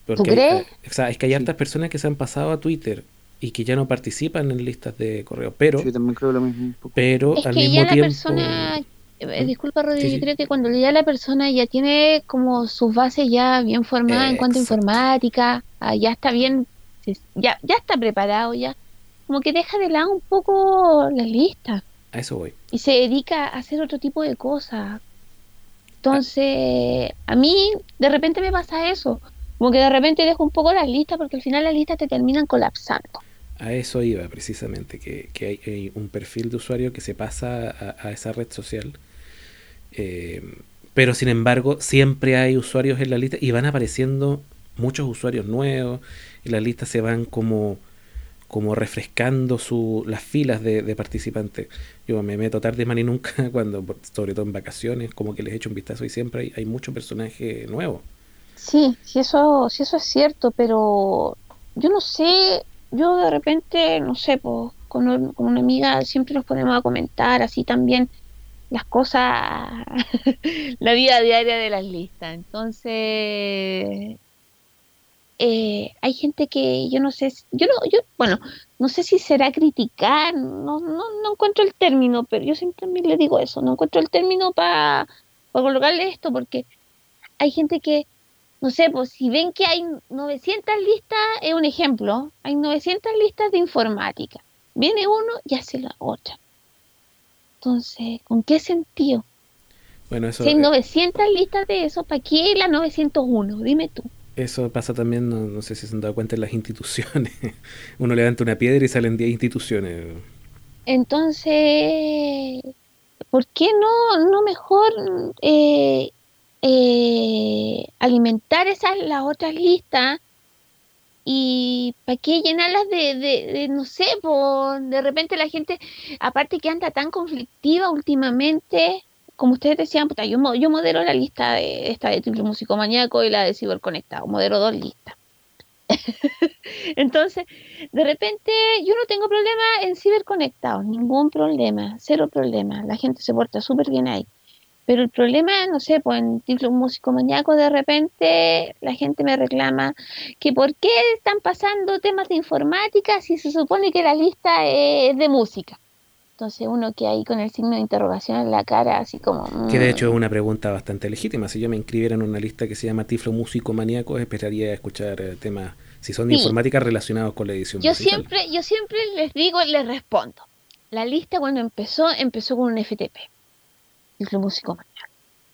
¿Tú crees? o sea, es que hay hartas personas que se han pasado a Twitter y que ya no participan en listas de correo. Pero, sí, también creo lo mismo. Pero es al que mismo ya tiempo... la persona, eh, disculpa Rodrigo, yo creo que cuando ya la persona ya tiene como sus bases ya bien formadas en cuanto a informática, ah, ya está bien, ya, ya está preparado ya, como que deja de lado un poco la lista. A eso voy. Y se dedica a hacer otro tipo de cosas. Entonces, a mí de repente me pasa eso. Como que de repente dejo un poco las listas porque al final las listas te terminan colapsando. A eso iba precisamente, que, que hay, un perfil de usuario que se pasa a, esa red social. Eh, pero sin embargo, siempre hay usuarios en la lista y van apareciendo muchos usuarios nuevos las listas se van como, como refrescando su, las filas de, participantes. Yo me meto tarde más ni nunca cuando, sobre todo en vacaciones, como que les echo un vistazo y siempre hay, hay mucho personaje nuevo. Sí, sí eso, sí eso es cierto, pero yo no sé, yo de repente, no sé, pues, con, una amiga siempre nos ponemos a comentar así también las cosas, la vida diaria de las listas. Entonces, eh, hay gente que yo no sé, yo no, yo, bueno, no sé si será criticar, no, no, no encuentro el término, pero yo siempre también le digo eso, no encuentro el término para colocarle esto, porque hay gente que no sé, pues si ven que hay 900 listas, es un ejemplo, hay 900 listas de informática. Viene uno y hace la otra. Entonces, ¿con qué sentido? Bueno, eso, si hay 900 listas de eso, ¿para qué la 901? Dime tú. Eso pasa también, no, no sé si se han dado cuenta en las instituciones. Uno levanta una piedra y salen 10 instituciones. Entonces, ¿por qué no, no mejor eh, eh, alimentar esas las otras listas y para qué llenarlas de, de, no sé, de repente la gente, aparte que anda tan conflictiva últimamente, como ustedes decían, puta, yo, yo modero la lista de esta de Triple Músico Maníaco y la de Ciberconectado, modero dos listas. Entonces, de repente yo no tengo problema en ciberconectados, ningún problema, cero problema. La gente se porta súper bien ahí. Pero el problema, no sé, pues en Tiflo Músico Maníaco de repente la gente me reclama que por qué están pasando temas de informática si se supone que la lista es de música. Entonces uno que ahí con el signo de interrogación en la cara, así como... Que de mm, hecho es una pregunta bastante legítima. Si yo me inscribiera en una lista que se llama Tiflo Músico Maníaco, esperaría escuchar eh, temas, si son de Sí. informática, relacionados con la edición Yo musical. siempre, yo siempre les digo, les respondo. La lista cuando empezó, empezó con un FTP. Ciclo Músico Manual.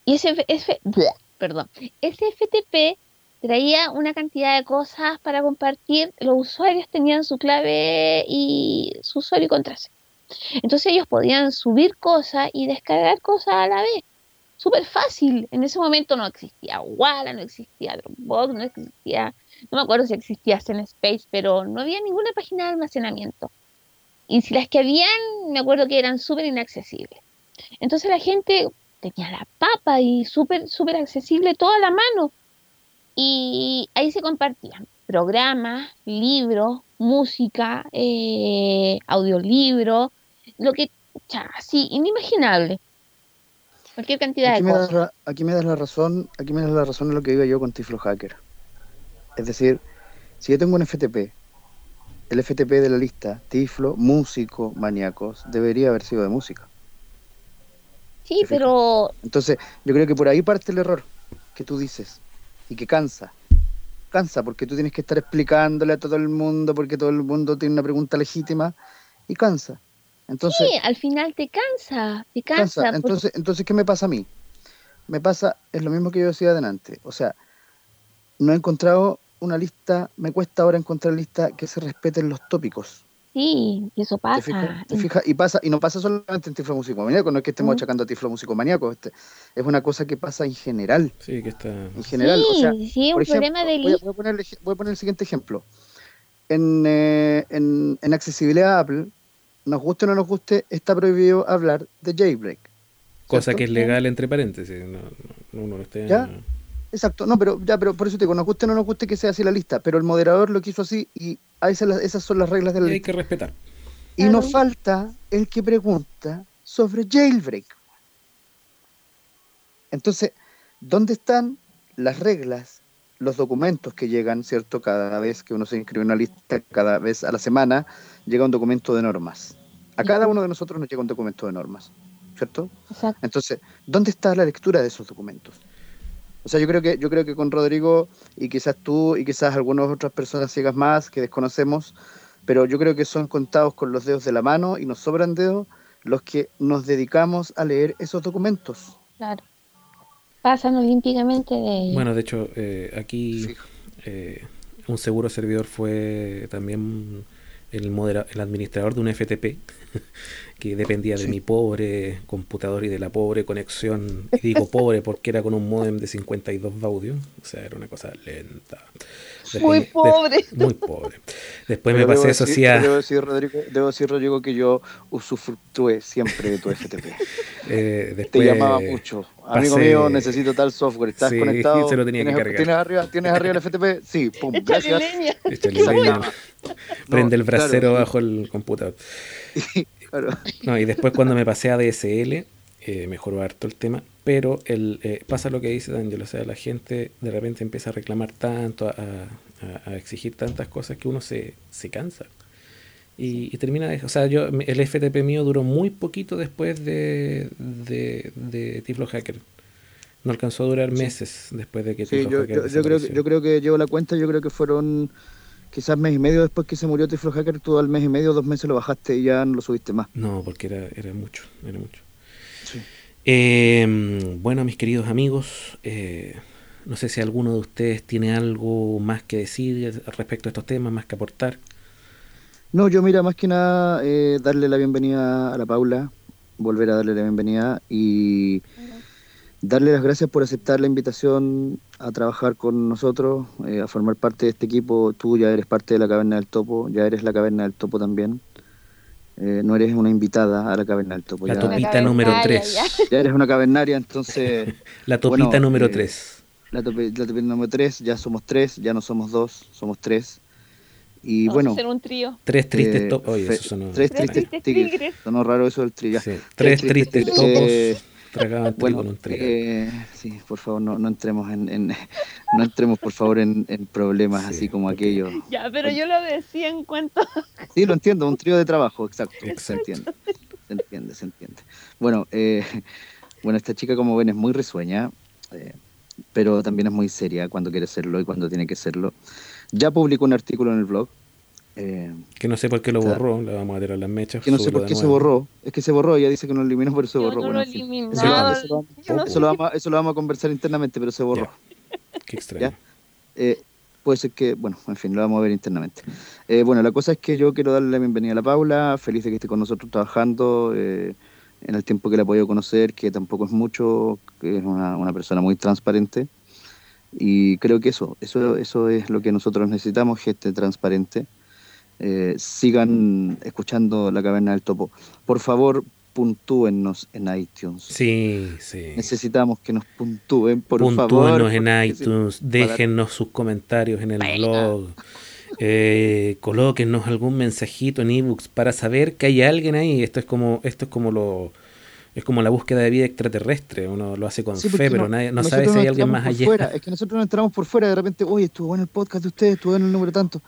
Y ese, F- bleh, perdón, ese FTP traía una cantidad de cosas para compartir. Los usuarios tenían su clave y su usuario y contraseña. Entonces ellos podían subir cosas y descargar cosas a la vez. Súper fácil. En ese momento no existía Walla, no existía Dropbox, no existía no me acuerdo si existía Space, pero no había ninguna página de almacenamiento. Y si las que habían, me acuerdo que eran súper inaccesibles. Entonces la gente tenía la papa y súper, súper accesible toda la mano. Y ahí se compartían programas, libros, música, eh, audiolibros, lo que, cha, así, inimaginable. Cualquier cantidad Aquí de cosas. la, aquí me das la razón, aquí me das la razón en lo que digo yo con Tiflo Hacker. Es decir, si yo tengo un FTP, el FTP de la lista Tiflo, músico, maníacos, debería haber sido de música. Sí, pero Entonces, yo creo que por ahí parte el error que tú dices y que cansa. Cansa porque tú tienes que estar explicándole a todo el mundo porque todo el mundo tiene una pregunta legítima y cansa. Entonces, sí, al final te cansa, te cansa. cansa. porque- Entonces, entonces, ¿qué me pasa a mí? Me pasa, es lo mismo que yo decía adelante. O sea, no he encontrado una lista, me cuesta ahora encontrar lista que se respeten los tópicos. Sí, y eso ¿Te pasa. fijas? ¿Te fijas? Y pasa, y no pasa solamente en Tiflo Músico Maníaco, no es que estemos achacando a Tiflo Músico Maníaco, este, es una cosa que pasa en general. Sí, que está. En general, o sea, sí, sí, un por ejemplo, problema de voy, a, lista. voy a poner, el ej- voy a poner el siguiente ejemplo. En, eh, en, en accesibilidad a Apple, nos guste o no nos guste, está prohibido hablar de jailbreak. Cosa ¿cierto? que es legal entre paréntesis. No, no, uno no esté- ¿Ya? Exacto, no, pero ya, pero por eso te digo, nos guste o no nos guste que sea así la lista, pero el moderador lo quiso así y a esas, son las reglas de la Y hay lista. que respetar. Y nos Claro. falta el que pregunta sobre jailbreak. Entonces, ¿dónde están las reglas, los documentos que llegan, ¿cierto? Cada vez que uno se inscribe en una lista, cada vez a la semana, llega un documento de normas. A cada uno de nosotros nos llega un documento de normas, ¿cierto? Exacto. Entonces, ¿dónde está la lectura de esos documentos? O sea, yo creo que yo creo que con Rodrigo y quizás tú y quizás algunas otras personas ciegas más que desconocemos, pero yo creo que son contados con los dedos de la mano y nos sobran dedos los que nos dedicamos a leer esos documentos. Claro. Pasan olímpicamente de. Bueno, de hecho, eh, aquí eh, un seguro servidor fue también el, modera- el administrador de un FTP que dependía de Sí. mi pobre computador y de la pobre conexión. Y digo pobre porque era con un modem de 52 baudios, o sea, era una cosa lenta. Muy de- pobre. muy pobre. Después me Pero pasé debo eso decir- sí a- Debo decir, Rodrigo, debo decir, Rodrigo, que yo usufructué siempre de tu FTP. eh, Te después llamaba mucho. Amigo pasé- mío, necesito tal software. ¿Estás Sí, conectado? se lo tenía que ¿Tienes, cargar. ¿tienes arriba, ¿Tienes arriba el FTP? Sí, pum, Échale gracias. leña. Échale leña, prende el brasero bajo el computador. Claro. No, y después cuando me pasé a DSL, eh, mejoró harto el tema, pero el, eh, pasa lo que dice Daniel, o sea, la gente de repente empieza a reclamar tanto, a, a- a exigir tantas cosas que uno se, se cansa. Y, y termina, de- o sea, yo el FTP mío duró muy poquito después de, de, de Tiflo Hacker. No alcanzó a durar meses después de que Sí, Tiflo yo, Hacker yo, yo creo, que- desapareció. yo creo que llevo la cuenta, yo creo que fueron quizás mes y medio después que se murió Tiflo Hacker, tú al mes y medio, dos meses lo bajaste y ya no lo subiste más. No, porque era, era mucho, era mucho. Sí. Eh, bueno, mis queridos amigos, eh, no sé si alguno de ustedes tiene algo más que decir respecto a estos temas, más que aportar. No, yo mira, más que nada, eh, darle la bienvenida a la Paula, volver a darle la bienvenida y darle las gracias por aceptar la invitación a trabajar con nosotros, eh, a formar parte de este equipo. Tú ya eres parte de la Caverna del Topo, ya eres la Caverna del Topo también. Eh, no eres una invitada a la Caverna del Topo. La ya, topita número cavernaria, 3. ya eres una cavernaria, entonces La topita Bueno, número eh, 3. la, topita número 3, ya somos tres, ya no somos dos, somos tres. Y Vamos a bueno, hacer un trío. Tres tristes eh, topos. Tres Tres tristes tigres. tigres. Sonó raro eso del. Sí, Tres tristes tristes topos Eh, tragaban trigo Bueno, con un trigo. eh, sí, por favor, no, no entremos en, en- no entremos por favor en, en problemas Sí, así como ok. aquellos. Ya, pero yo lo decía en cuanto. Sí, lo entiendo, un trío de trabajo, exacto. Se Exacto. entiende, se entiende, se entiende. Bueno, eh, bueno, esta chica como ven es muy risueña, eh, pero también es muy seria cuando quiere serlo y cuando tiene que serlo. Ya publicó un artículo en el blog. Eh, Que no sé por qué lo Claro. borró. Le vamos a tirar las mechas. que no sé por qué se borró. Es que se borró, ella dice que no lo eliminó, pero se Yo borró. no Bueno, lo. Eso lo- no Eso lo, vamos a, eso lo vamos a conversar internamente, pero se borró. Qué extraño. ¿Ya? Eh, puede ser que, bueno, en fin, lo vamos a ver internamente. Eh, bueno, la cosa es que yo quiero darle la bienvenida a la Paula, feliz de que esté con nosotros trabajando eh, en el tiempo que la he podido conocer, que tampoco es mucho, que es una, una persona muy transparente. Y creo que eso, eso, eso es lo que nosotros necesitamos, gente transparente. Eh, sigan escuchando La Caverna del Topo. Por favor, puntúennos en iTunes. Sí, sí. Necesitamos que nos puntúen, por Puntúenos favor. en iTunes, déjennos sus comentarios en el blog, eh, colóquennos algún mensajito en ebooks para saber que hay alguien ahí. Esto es como, esto es como lo, es como la búsqueda de vida extraterrestre. Uno lo hace con Sí, fe, pero nadie, no sabe si hay alguien más allá. fuera. Es que nosotros nos entramos por fuera, de repente, oye, estuvo bueno el podcast de ustedes, estuvo bueno el número tanto.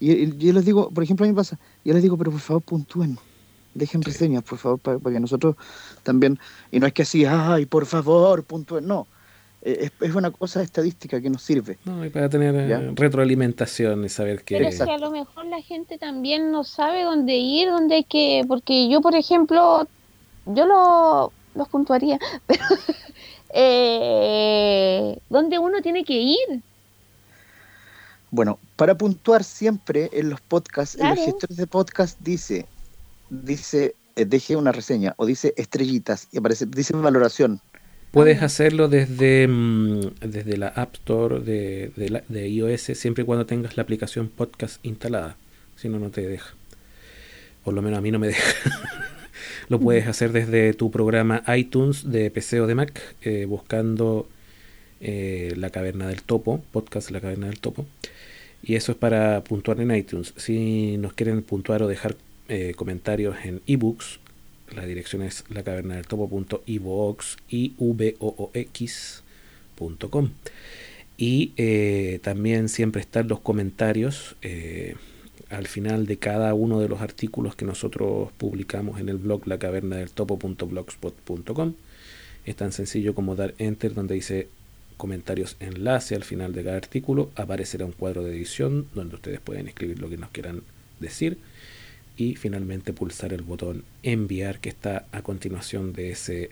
Y, y yo les digo, por ejemplo, a mí me pasa, yo les digo, pero por favor, puntúen. Dejen reseñas, por favor, para, para que nosotros también. Y no es que así, ay, por favor, puntúen. No. Eh, Es, es una cosa estadística que nos sirve. No, y para tener eh, Ya. retroalimentación y saber que... Pero es que a lo mejor la gente también no sabe dónde ir, dónde hay que. Porque yo, por ejemplo, yo lo, los puntuaría, pero. eh, ¿Dónde uno tiene que ir? Bueno, para puntuar siempre en los podcasts, en Claro. los gestores de podcast dice, dice, eh, deje una reseña o dice estrellitas y aparece, dice valoración. Puedes hacerlo desde, mm, desde la App Store de, de, la- de iOS siempre y cuando tengas la aplicación podcast instalada. Si no, no te deja. Por lo menos a mí no me deja. lo puedes hacer desde tu programa iTunes de PC o de Mac, eh, buscando eh, La Caverna del Topo, podcast La Caverna del Topo. Y eso es para puntuar en iTunes. Si nos quieren puntuar o dejar eh, comentarios en ebooks, la dirección es lacavernadeltopo.ivox i v o o x punto com. Y eh, también siempre están los comentarios eh, al final de cada uno de los artículos que nosotros publicamos en el blog lacavernadeltopo.blogspot.com. Es tan sencillo como dar enter donde dice comentarios enlace al final de cada artículo. Aparecerá un cuadro de edición donde ustedes pueden escribir lo que nos quieran decir. Y finalmente pulsar el botón enviar que está a continuación de ese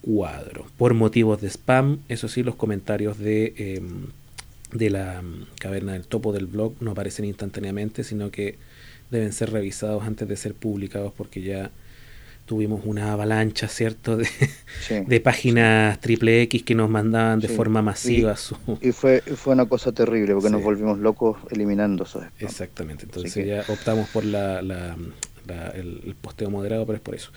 cuadro. Por motivos de spam, eso sí, los comentarios de, eh, de la mm, caverna del topo del blog no aparecen instantáneamente, sino que deben ser revisados antes de ser publicados porque ya tuvimos una avalancha, ¿cierto?, de, Sí. de páginas triple X que nos mandaban de Sí. forma masiva su... Y fue, fue una cosa terrible porque Sí. nos volvimos locos eliminando esos spam. Exactamente, entonces que- ya optamos por la, la- la- el, el posteo moderado, pero es por eso.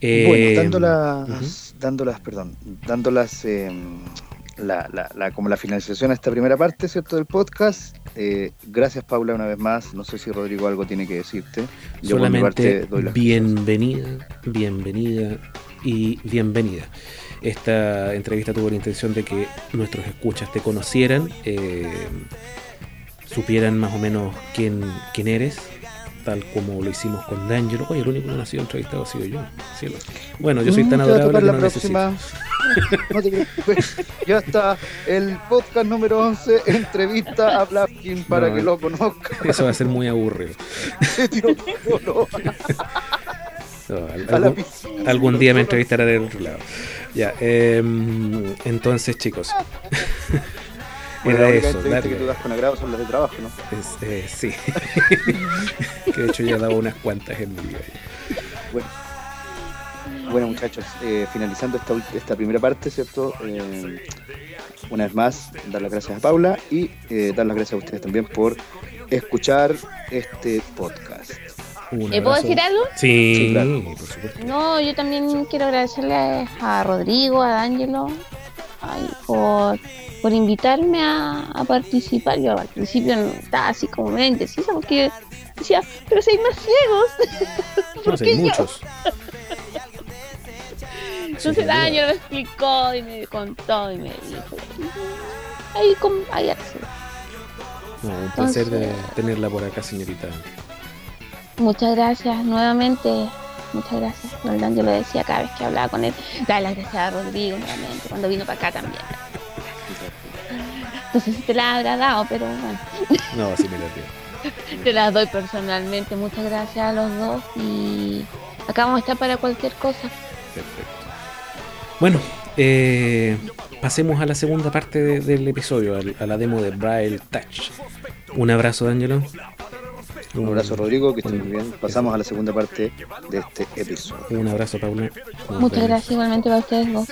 Bueno, Eh, dándolas, ujú. dándolas, perdón, dándolas eh, la, la, la- como la finalización a esta primera parte, ¿cierto? Del podcast. Eh, gracias, Paula, una vez más. No sé si Rodrigo algo tiene que decirte. Yo Solamente doy bienvenida, bienvenida y bienvenida. Esta entrevista tuvo la intención de que nuestros escuchas te conocieran, eh, supieran más o menos quién, quién eres, tal como lo hicimos con D'Angelo. Oye, el único que no ha sido entrevistado ha sido yo. cielo. Bueno, yo soy Mm, tan adorable que no próxima. No te preocupes. Ya está el podcast número 11, entrevista a Blaskin para No. que lo conozca. Eso va a ser muy aburrido. Se tiró. No, algún, algún día me entrevistará del otro lado. Ya, em, entonces chicos. Bueno, Era la única eso, entrevista que darle. tú das con agrado son las de trabajo, ¿no? Es- eh, sí. que de hecho ya he dado unas cuantas en mi vida. Bueno, bueno muchachos, eh, finalizando esta, esta primera parte, ¿cierto? Eh, una vez más, dar las gracias a Paula y eh, dar las gracias a ustedes también por escuchar este podcast. ¿Le puedo decir algo? Sí, Sí, claro. por supuesto. No, yo también quiero agradecerle a Rodrigo, a D'Angelo, ay, por, por invitarme a, a participar. Yo al principio no- estaba así como medio indecisa porque decía, pero si hay más ciegos. ¿Por No qué hay muchos. Entonces duda. D'Angelo me explicó y me contó y me dijo. Ahí, como, ahí accedí. No, un placer de tenerla por acá, señorita. Muchas gracias nuevamente. Muchas gracias. ¿Verdad? Yo lo decía cada vez que hablaba con él. Dale las gracias a Rodrigo nuevamente, cuando vino para acá también. No sé si te la habrá dado, pero bueno, No, sí me la dio. te las doy personalmente. Muchas gracias a los dos y acá vamos a estar para cualquier cosa. Perfecto. Bueno, eh, pasemos a la segunda parte de- del episodio, a, la demo de Braille Touch. Un abrazo, D'Angelo. Un abrazo, Rodrigo, que estén muy bien. Pasamos a la segunda parte de este episodio. Un abrazo, Paula. Nos Muchas vemos. gracias igualmente para ustedes dos.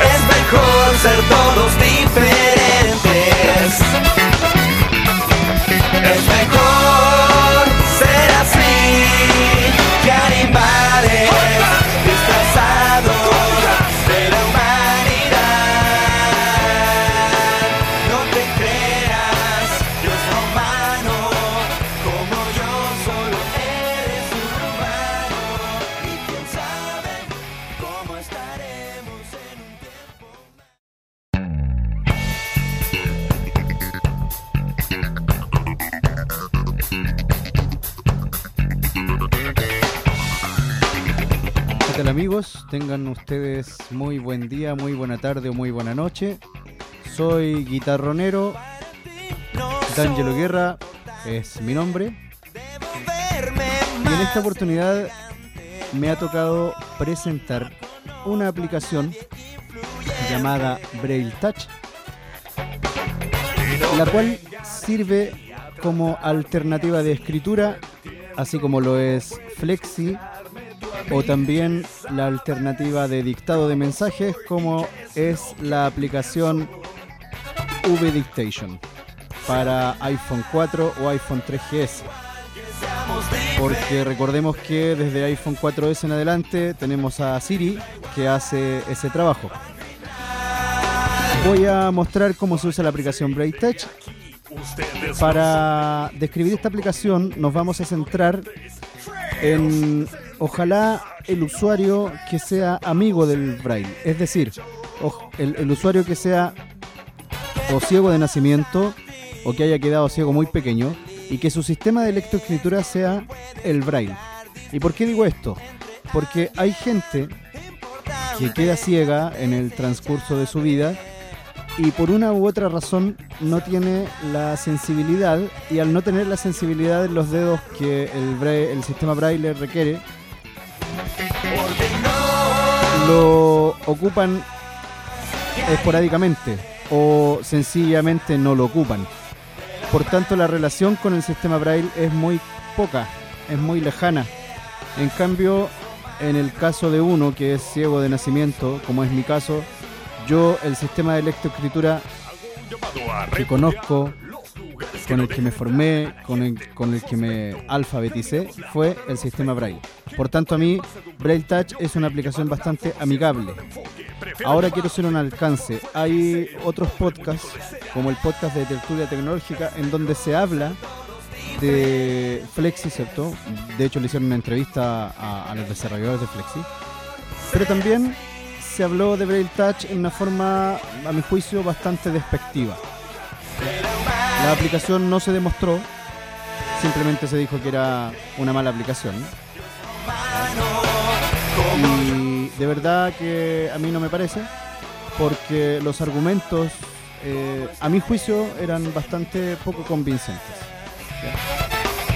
Es mejor ser todos diferentes. Es mejor amigos? Tengan ustedes muy buen día, muy buena tarde o muy buena noche. Soy guitarronero, D'Angelo Guerra es mi nombre. Y en esta oportunidad me ha tocado presentar una aplicación llamada Braille Touch, la cual sirve como alternativa de escritura, así como lo es Flexi o también la alternativa de dictado de mensajes como es la aplicación V-Dictation para iPhone 4 o iPhone 3GS. Porque recordemos que desde iPhone 4S en adelante tenemos a Siri que hace ese trabajo. Voy a mostrar cómo se usa la aplicación Braille Touch. Para describir esta aplicación nos vamos a centrar en ojalá el usuario que sea amigo del braille, es decir, el usuario que sea o ciego de nacimiento o que haya quedado ciego muy pequeño y que su sistema de lectoescritura sea el braille. ¿Y por qué digo esto? Porque hay gente que queda ciega en el transcurso de su vida y por una u otra razón no tiene la sensibilidad y al no tener la sensibilidad en los dedos que el, braille- el sistema braille requiere, lo ocupan esporádicamente o sencillamente no lo ocupan. Por tanto, la relación con el sistema braille es muy poca, es muy lejana. En cambio, en el caso de uno que es ciego de nacimiento, como es mi caso, yo el sistema de lectoescritura que conozco, con el que me formé, con el, con el que me alfabeticé, fue el sistema Braille. Por tanto, a mí Braille Touch es una aplicación bastante amigable. Ahora quiero hacer un alcance. Hay otros podcasts, como el podcast de Tertulia Tecnológica, en donde se habla de Flexi, ¿cierto? De hecho, le hicieron una entrevista a, a los desarrolladores de Flexi. Pero también se habló de Braille Touch en una forma, a mi juicio, bastante despectiva. La aplicación no se demostró, simplemente se dijo que era una mala aplicación. Y de verdad que a mí no me parece, porque los argumentos, eh, a mi juicio, eran bastante poco convincentes.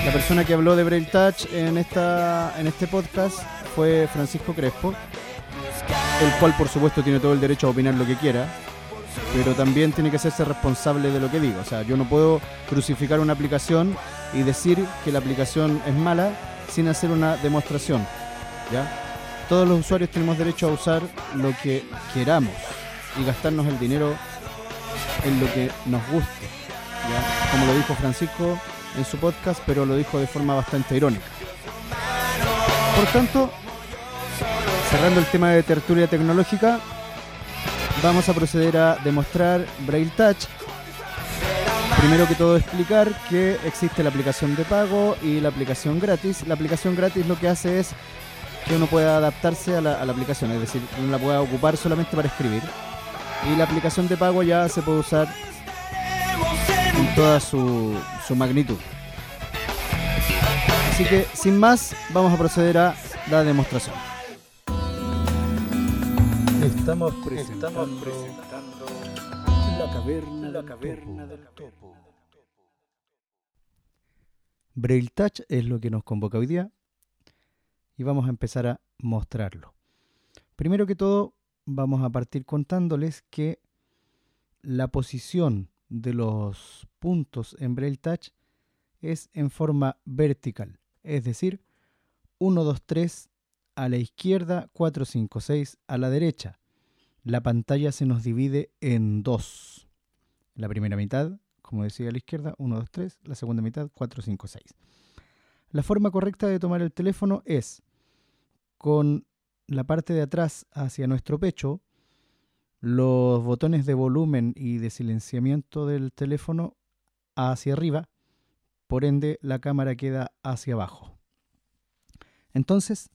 La persona que habló de Braille Touch en, esta, en este podcast fue Francisco Crespo, el cual por supuesto tiene todo el derecho a opinar lo que quiera, pero también tiene que hacerse responsable de lo que digo. O sea, yo no puedo crucificar una aplicación y decir que la aplicación es mala sin hacer una demostración. ¿ya? Todos los usuarios tenemos derecho a usar lo que queramos y gastarnos el dinero en lo que nos guste. ¿ya? Como lo dijo Francisco en su podcast, pero lo dijo de forma bastante irónica. Por tanto, cerrando el tema de tertulia tecnológica, vamos a proceder a demostrar Braille Touch. Primero que todo explicar que existe la aplicación de pago y la aplicación gratis. La aplicación gratis lo que hace es que uno pueda adaptarse a la, a aplicación, es decir, uno la pueda ocupar solamente para escribir. Y la aplicación de pago ya se puede usar en toda su magnitud. Así que, sin más, vamos a proceder a la demostración. Estamos presentando, la caverna, la caverna del topo. Braille Touch es lo que nos convoca hoy día y vamos a empezar a mostrarlo. Primero que todo, vamos a partir contándoles que la posición de los puntos en Braille Touch es en forma vertical, es decir, 1, 2, 3 a la izquierda, 4, 5, 6 a la derecha. La pantalla se nos divide en dos. La primera mitad, como decía a la izquierda, 1, 2, 3. La segunda mitad, 4, 5, 6. La forma correcta de tomar el teléfono es con la parte de atrás hacia nuestro pecho, los botones de volumen y de silenciamiento del teléfono hacia arriba, por ende la cámara queda hacia abajo. Entonces,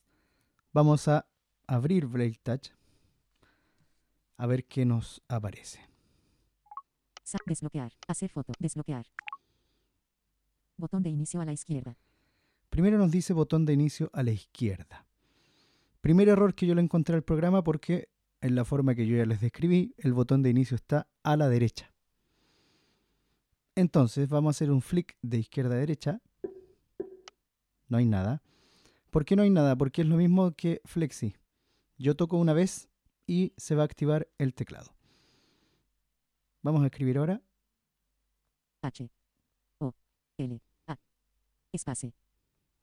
vamos a abrir Braille Touch a ver qué nos aparece. Desbloquear. Hacer foto. Desbloquear. Botón de inicio a la izquierda. Primero nos dice botón de inicio a la izquierda. Primer error que yo le encontré al programa porque en la forma que yo ya les describí, el botón de inicio está a la derecha. Entonces vamos a hacer un flick de izquierda a derecha. No hay nada. ¿Por qué no hay nada? Porque es lo mismo que Flexi. Yo toco una vez y se va a activar el teclado. Vamos a escribir ahora. H. O. L. A. Espace.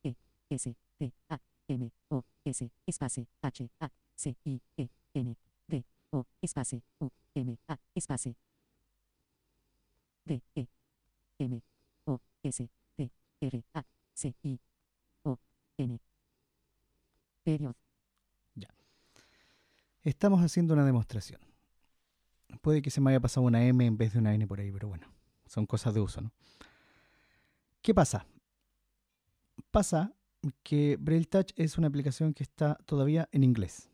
E. S. T. A. M. O. S. Espace. H. A. C. I. E. N. D. O. Espace. U. M. A. Espace. D. E. M. O. S. T. R. A. C. I. O. N. Periodo. Estamos haciendo una demostración. Puede que se me haya pasado una M en vez de una N por ahí, pero bueno, son cosas de uso, ¿no? ¿Qué pasa? Pasa que Braille Touch es una aplicación que está todavía en inglés.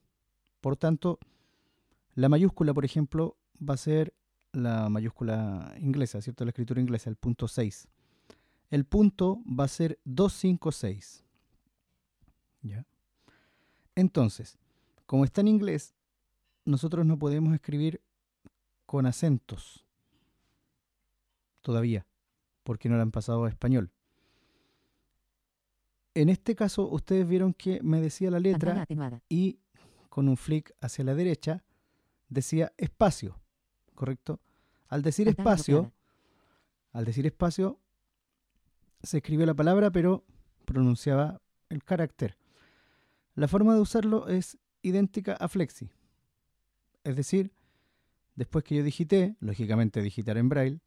Por tanto, la mayúscula, por ejemplo, va a ser la mayúscula inglesa, ¿cierto? La escritura inglesa, el punto 6. El punto va a ser 256. ¿Ya? Entonces, como está en inglés, nosotros no podemos escribir con acentos todavía, porque no lo han pasado a español. En este caso, ustedes vieron que me decía la letra y con un flick hacia la derecha decía espacio, ¿correcto? Al decir espacio, al decir espacio, se escribió la palabra, pero pronunciaba el carácter. La forma de usarlo es idéntica a Flexi. Es decir, después que yo digité, lógicamente digitar en braille,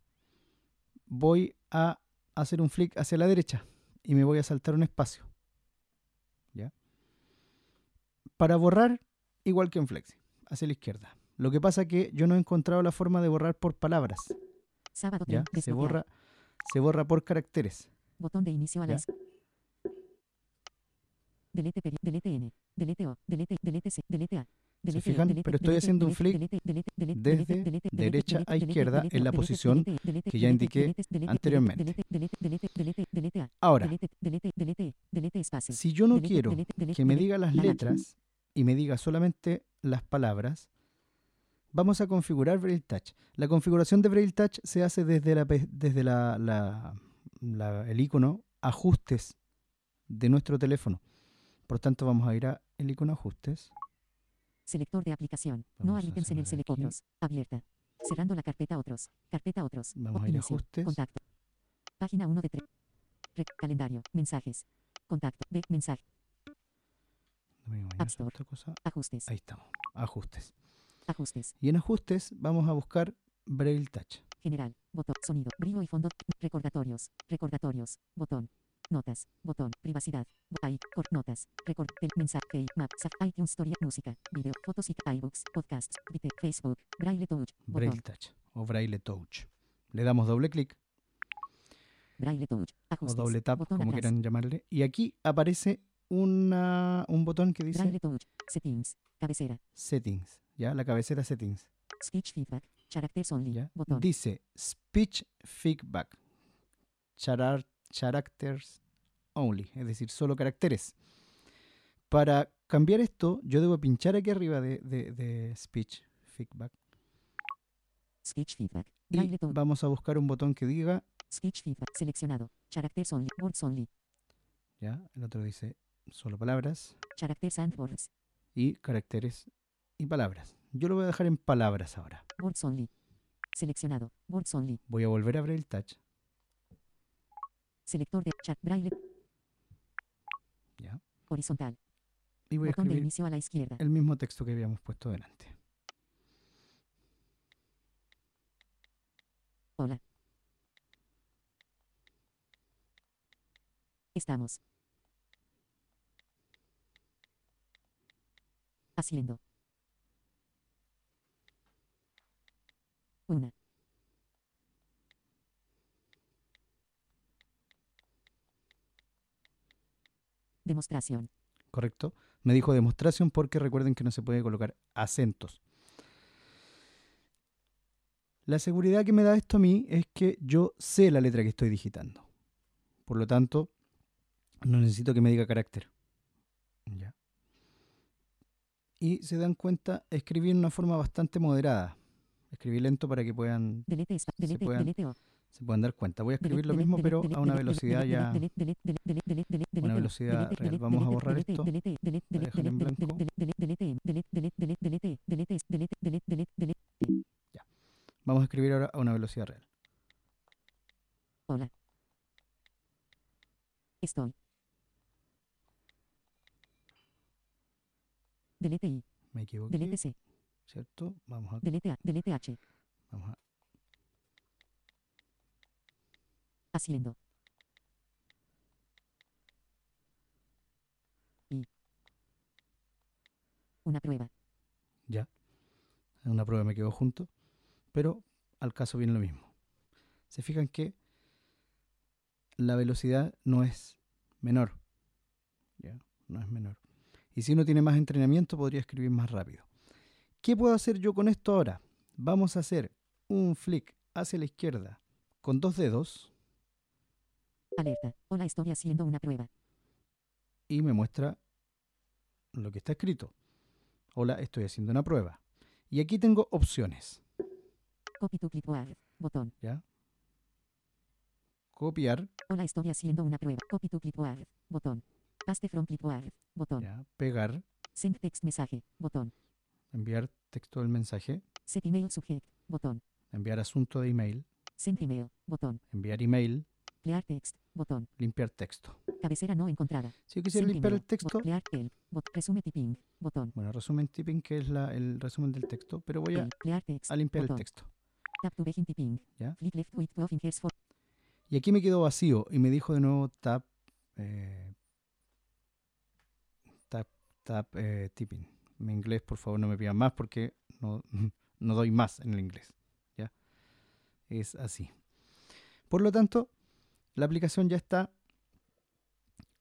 voy a hacer un flick hacia la derecha y me voy a saltar un espacio. ¿Ya? Para borrar, igual que en Flexi, hacia la izquierda. Lo que pasa que yo no he encontrado la forma de borrar por palabras. Sábado ¿ya? 3. Se borra, se borra por caracteres. Botón de inicio a la. Delete delete N. Delete O. Delete, delete C. Delete A. Delete, fijan? Pero estoy haciendo un flick desde derecha a izquierda en la posición que ya indiqué anteriormente. Ahora, si yo no quiero que me diga las la- letras y me diga solamente las palabras, vamos a configurar Braille Touch. La configuración de Braille Touch se hace desde, la, desde la, la- la- el icono ajustes de nuestro teléfono. Por tanto, vamos a ir a el icono ajustes. Selector de aplicación. Vamos no hay ítems en el cerrar select aquí. otros. Abierta. Cerrando la carpeta otros. Carpeta otros. Vamos a ir a ajustes. Contacto. Página 1 de 3. calendario. Mensajes. Contacto. Ve. Mensaje. No App Store. otra cosa. Ajustes. Ahí estamos. Ajustes. Ajustes. Y en ajustes vamos a buscar Braille Touch. General. Botón. Sonido. Brillo y fondo. Recordatorios. Recordatorios. Botón. Notas. Botón. Privacidad. Ahí. Cor. Notas. Record. Mensaje. Map. Saf. iTunes Story. Música. Video. Fotos y iBooks. Podcasts. Twitter. Facebook. Braille Touch. Braille Botón. Touch o Braille Touch. Le damos doble clic Braille Touch. o Ajustes. doble tap, Botón como atrás. quieran llamarle. Y aquí aparece una, un botón que dice Braille Touch. Settings. Cabecera. Settings. ¿Ya? La cabecera Settings. Speech feedback. Characters only. ¿ya? Botón. Dice Speech Feedback. Charar- characters only. Es decir, solo caracteres. Para cambiar esto, yo debo pinchar aquí arriba de, de- de Speech Feedback. Speech feedback. Y vamos a buscar un botón que diga, Speech feedback. Seleccionado. Characters only. Words only. ya, el otro dice solo palabras Characters and words. y caracteres y palabras. Yo lo voy a dejar en palabras ahora. Words only. Seleccionado. Words only. Voy a volver a abrir el touch, Selector de chat. Braille. Horizontal. y voy a Botón de escribir inicio a la izquierda. el mismo texto que habíamos puesto delante. Hola. Estamos. Haciendo. Una. Demostración. ¿correcto? Me dijo demostración porque recuerden que no se puede colocar acentos. La seguridad que me da esto a mí es que yo sé la letra que estoy digitando. Por lo tanto, no necesito que me diga carácter. ¿Ya? Y se dan cuenta, escribí en una forma bastante moderada. Escribí lento para que puedan, Delete, delete, puedan- delete se pueden dar cuenta. Voy a escribir lo mismo, pero a una velocidad ya. Una velocidad real. Vamos a borrar esto. Ya. Vamos a escribir ahora a una velocidad real. Hola. Estoy. Me equivoqué. ¿Cierto? Vamos a. Delete H. Vamos a Haciendo. Y. Una prueba. Ya. En una prueba me quedo junto. Pero al caso viene lo mismo. Se fijan que la velocidad no es menor. Ya, no es menor. Y si uno tiene más entrenamiento, podría escribir más rápido. ¿Qué puedo hacer yo con esto ahora? Vamos a hacer un flick hacia la izquierda con dos dedos Alerta. Hola, estoy haciendo una prueba. y me muestra lo que está escrito. Hola, estoy haciendo una prueba. Y aquí tengo opciones. Copy to clipboard. Botón. ¿Ya? Copiar, Hola, estoy haciendo una prueba. Copy to clipboard. Botón. Paste from clipboard. Botón. ¿ya? pegar, Send text mensaje. Botón. enviar texto del mensaje, Set email subject. Botón. enviar asunto de email, Send email. Botón. enviar email, Clear text. Botón. limpiar texto. Cabecera no encontrada. Si yo quisiera limpiar el texto, Clear. Bot- Resume typing. Botón. bueno, resumen typing, que es la- el resumen del texto, pero voy a, text. limpiar Botón. el texto. Tap to begin typing. ¿ya? Flick left with 12 fingers for. Y aquí me quedó vacío y me dijo de nuevo tap, eh, tap, tap eh, typing. Mi inglés, por favor, no me pidan más porque no, no doy más en el inglés. ¿ya? Es así. Por lo tanto, la aplicación ya está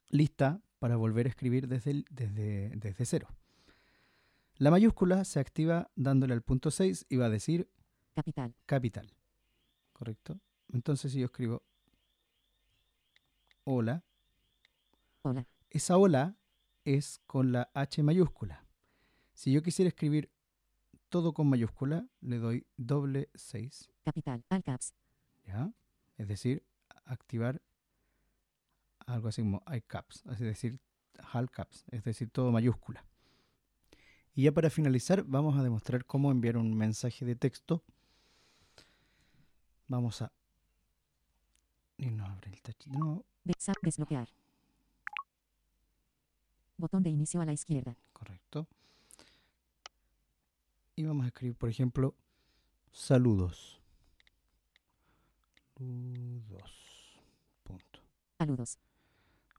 lista para volver a escribir desde, el- desde, desde cero. La mayúscula se activa dándole al punto 6 y va a decir Capital. capital. ¿Correcto? Entonces si yo escribo hola, Hola. esa hola es con la H mayúscula. Si yo quisiera escribir todo con mayúscula, le doy doble 6, Capital. All caps. ¿ya? Es decir, activar algo así como iCaps, es decir, all caps, es decir, todo mayúscula. Y ya para finalizar, vamos a demostrar cómo enviar un mensaje de texto. Vamos a... Y no abre el nuevo. Des- desbloquear. Botón de inicio a la izquierda. Correcto. Y vamos a escribir, por ejemplo, saludos. Saludos. Punto. Saludos.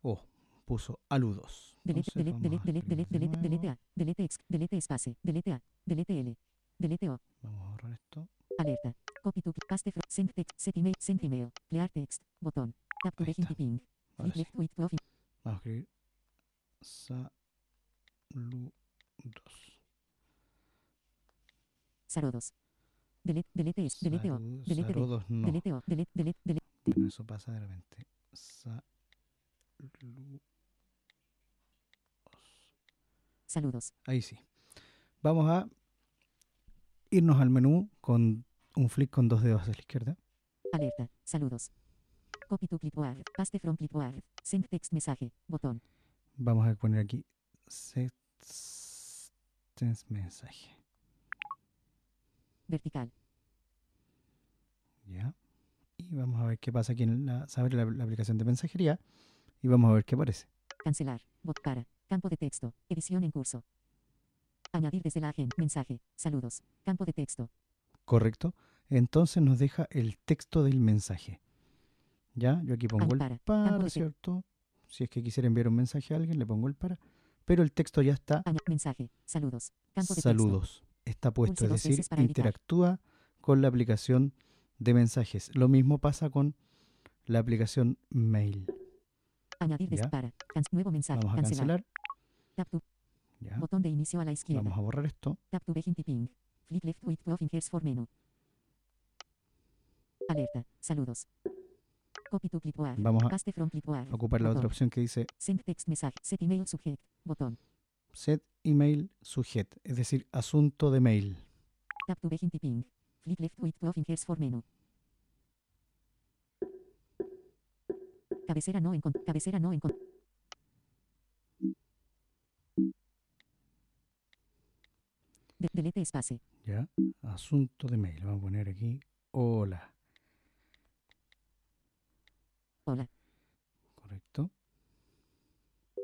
Oh, puso aludos. Delete, delete, delete, delete, delete, de delete, delete A, delete ex, delete espacio, delete A, delete L, delete O, Vamos a borrar esto. alerta, copy to, paste from, send text, set email, send email, clear text, botón, tap to begin left with Vamos a escribir saludos. saludos. Delete, delete es, delete delete D, saludos no. delete O, delete, delete, delete, Bueno, eso pasa de repente. Saludos. saludos, Ahí sí. Vamos a irnos al menú con un flick con dos dedos hacia la izquierda. alerta, saludos. Copy to clipboard, paste from clipboard, send text mensaje, botón, Vamos a poner aquí set mensaje. vertical, ¿Ya? Y vamos a ver qué pasa aquí en la, se abre la, la aplicación de mensajería y vamos a ver qué aparece. cancelar, bot para, campo de texto, edición en curso. Añadir desde la agenda, mensaje, saludos, campo de texto, ¿Correcto? Entonces nos deja el texto del mensaje. ¿Ya? Yo aquí pongo el para, ¿cierto? Si es que quisiera enviar un mensaje a alguien, le pongo el para. Pero el texto ya está. aña- mensaje, saludos, campo de texto. Saludos. Está puesto, Pulse es decir, interactúa con la aplicación de mensajes. Lo mismo pasa con la aplicación mail. Añadir Ya. desde para. can- nuevo mensaje. Vamos a cancelar. cancelar. Tap to. ¿ya? Botón de inicio a la izquierda. Vamos a borrar esto. Tap to begin typing. Flick left with to fingers for menu. Alerta. Saludos. Copy to clipboard. Vamos a from clipboard. ocupar la otra Botón. opción que dice Send text message. Set email subject. Botón. set email sujet, es decir, asunto de mail. Tap to begin typing. Flick left with to fingers for menu. Cabecera no encont cabecera no encont De- delete espacio. ¿Ya? Asunto de mail. Vamos a poner aquí hola. Hola. Correcto.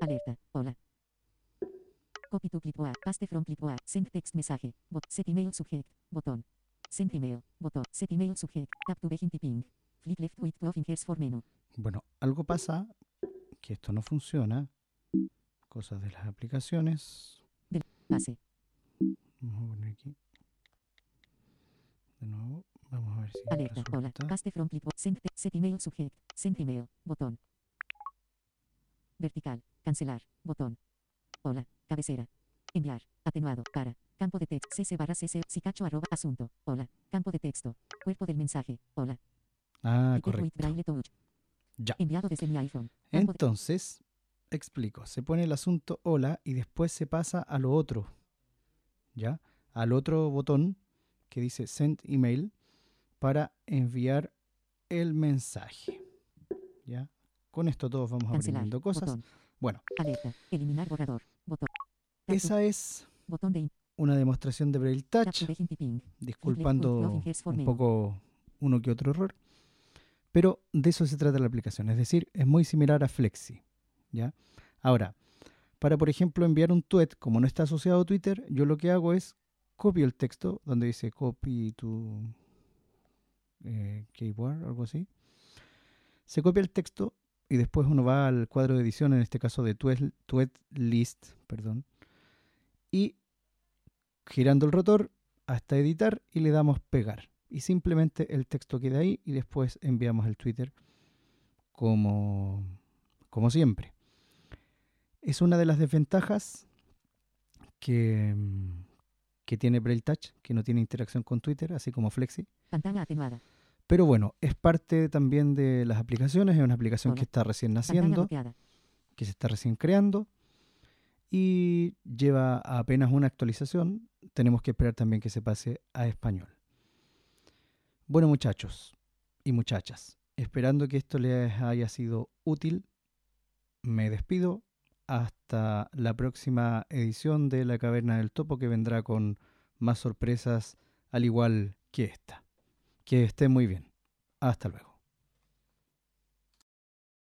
Alerta. Hola. Copy to clipboard. Paste from clipboard. Send text message. Bot. Set email subject. Botón. Send email. Botón. Set email subject. Tap to begin typing. Flick left with to fingers for menu. Bueno, algo pasa que esto no funciona. Cosas de las aplicaciones. Pase. Vamos a poner aquí. De nuevo, vamos a ver si Alerta. Hola. resulta. Paste from clipboard. Send set email subject. Send email. Botón. Vertical. Cancelar. Botón. Hola. Cabecera. Enviar. Atenuado. Para. Campo de texto. cc barra cc. Sicacho arroba. Asunto. Hola. Campo de texto. Cuerpo del mensaje. Hola. Ah, with correcto. braille touch. Ya. Enviado desde mi iPhone. Campo de- Entonces, explico. Se pone el asunto hola y después se pasa a lo otro. ¿Ya? Al otro botón que dice send email para enviar el mensaje. ¿Ya? Con esto todos vamos Cancelar. aprendiendo cosas. Botón. Bueno, Alerta. Eliminar borrador. Botón. Esa es Botón de una demostración de Braille Touch. disculpando un poco uno que otro error. Pero de eso se trata la aplicación, es decir, es muy similar a Flexi. ¿ya? Ahora, para por ejemplo enviar un tweet, como no está asociado a Twitter, yo lo que hago es copio el texto, donde dice copy to eh, keyboard, algo así. Se copia el texto y después uno va al cuadro de edición, en este caso de tweet, tweet list, perdón, y girando el rotor hasta editar y le damos pegar. Y simplemente el texto queda ahí y después enviamos el Twitter como, como siempre. Es una de las desventajas que, que tiene Braille Touch, que no tiene interacción con Twitter, así como Flexi. Pantalla atenuada. Pero bueno, es parte también de las aplicaciones, es una aplicación que está recién naciendo, que se está recién creando y lleva apenas una actualización. Tenemos que esperar también que se pase a español. Bueno muchachos y muchachas, esperando que esto les haya sido útil, me despido hasta la próxima edición de La Caverna del Topo que vendrá con más sorpresas al igual que esta. Que esté muy bien. Hasta luego.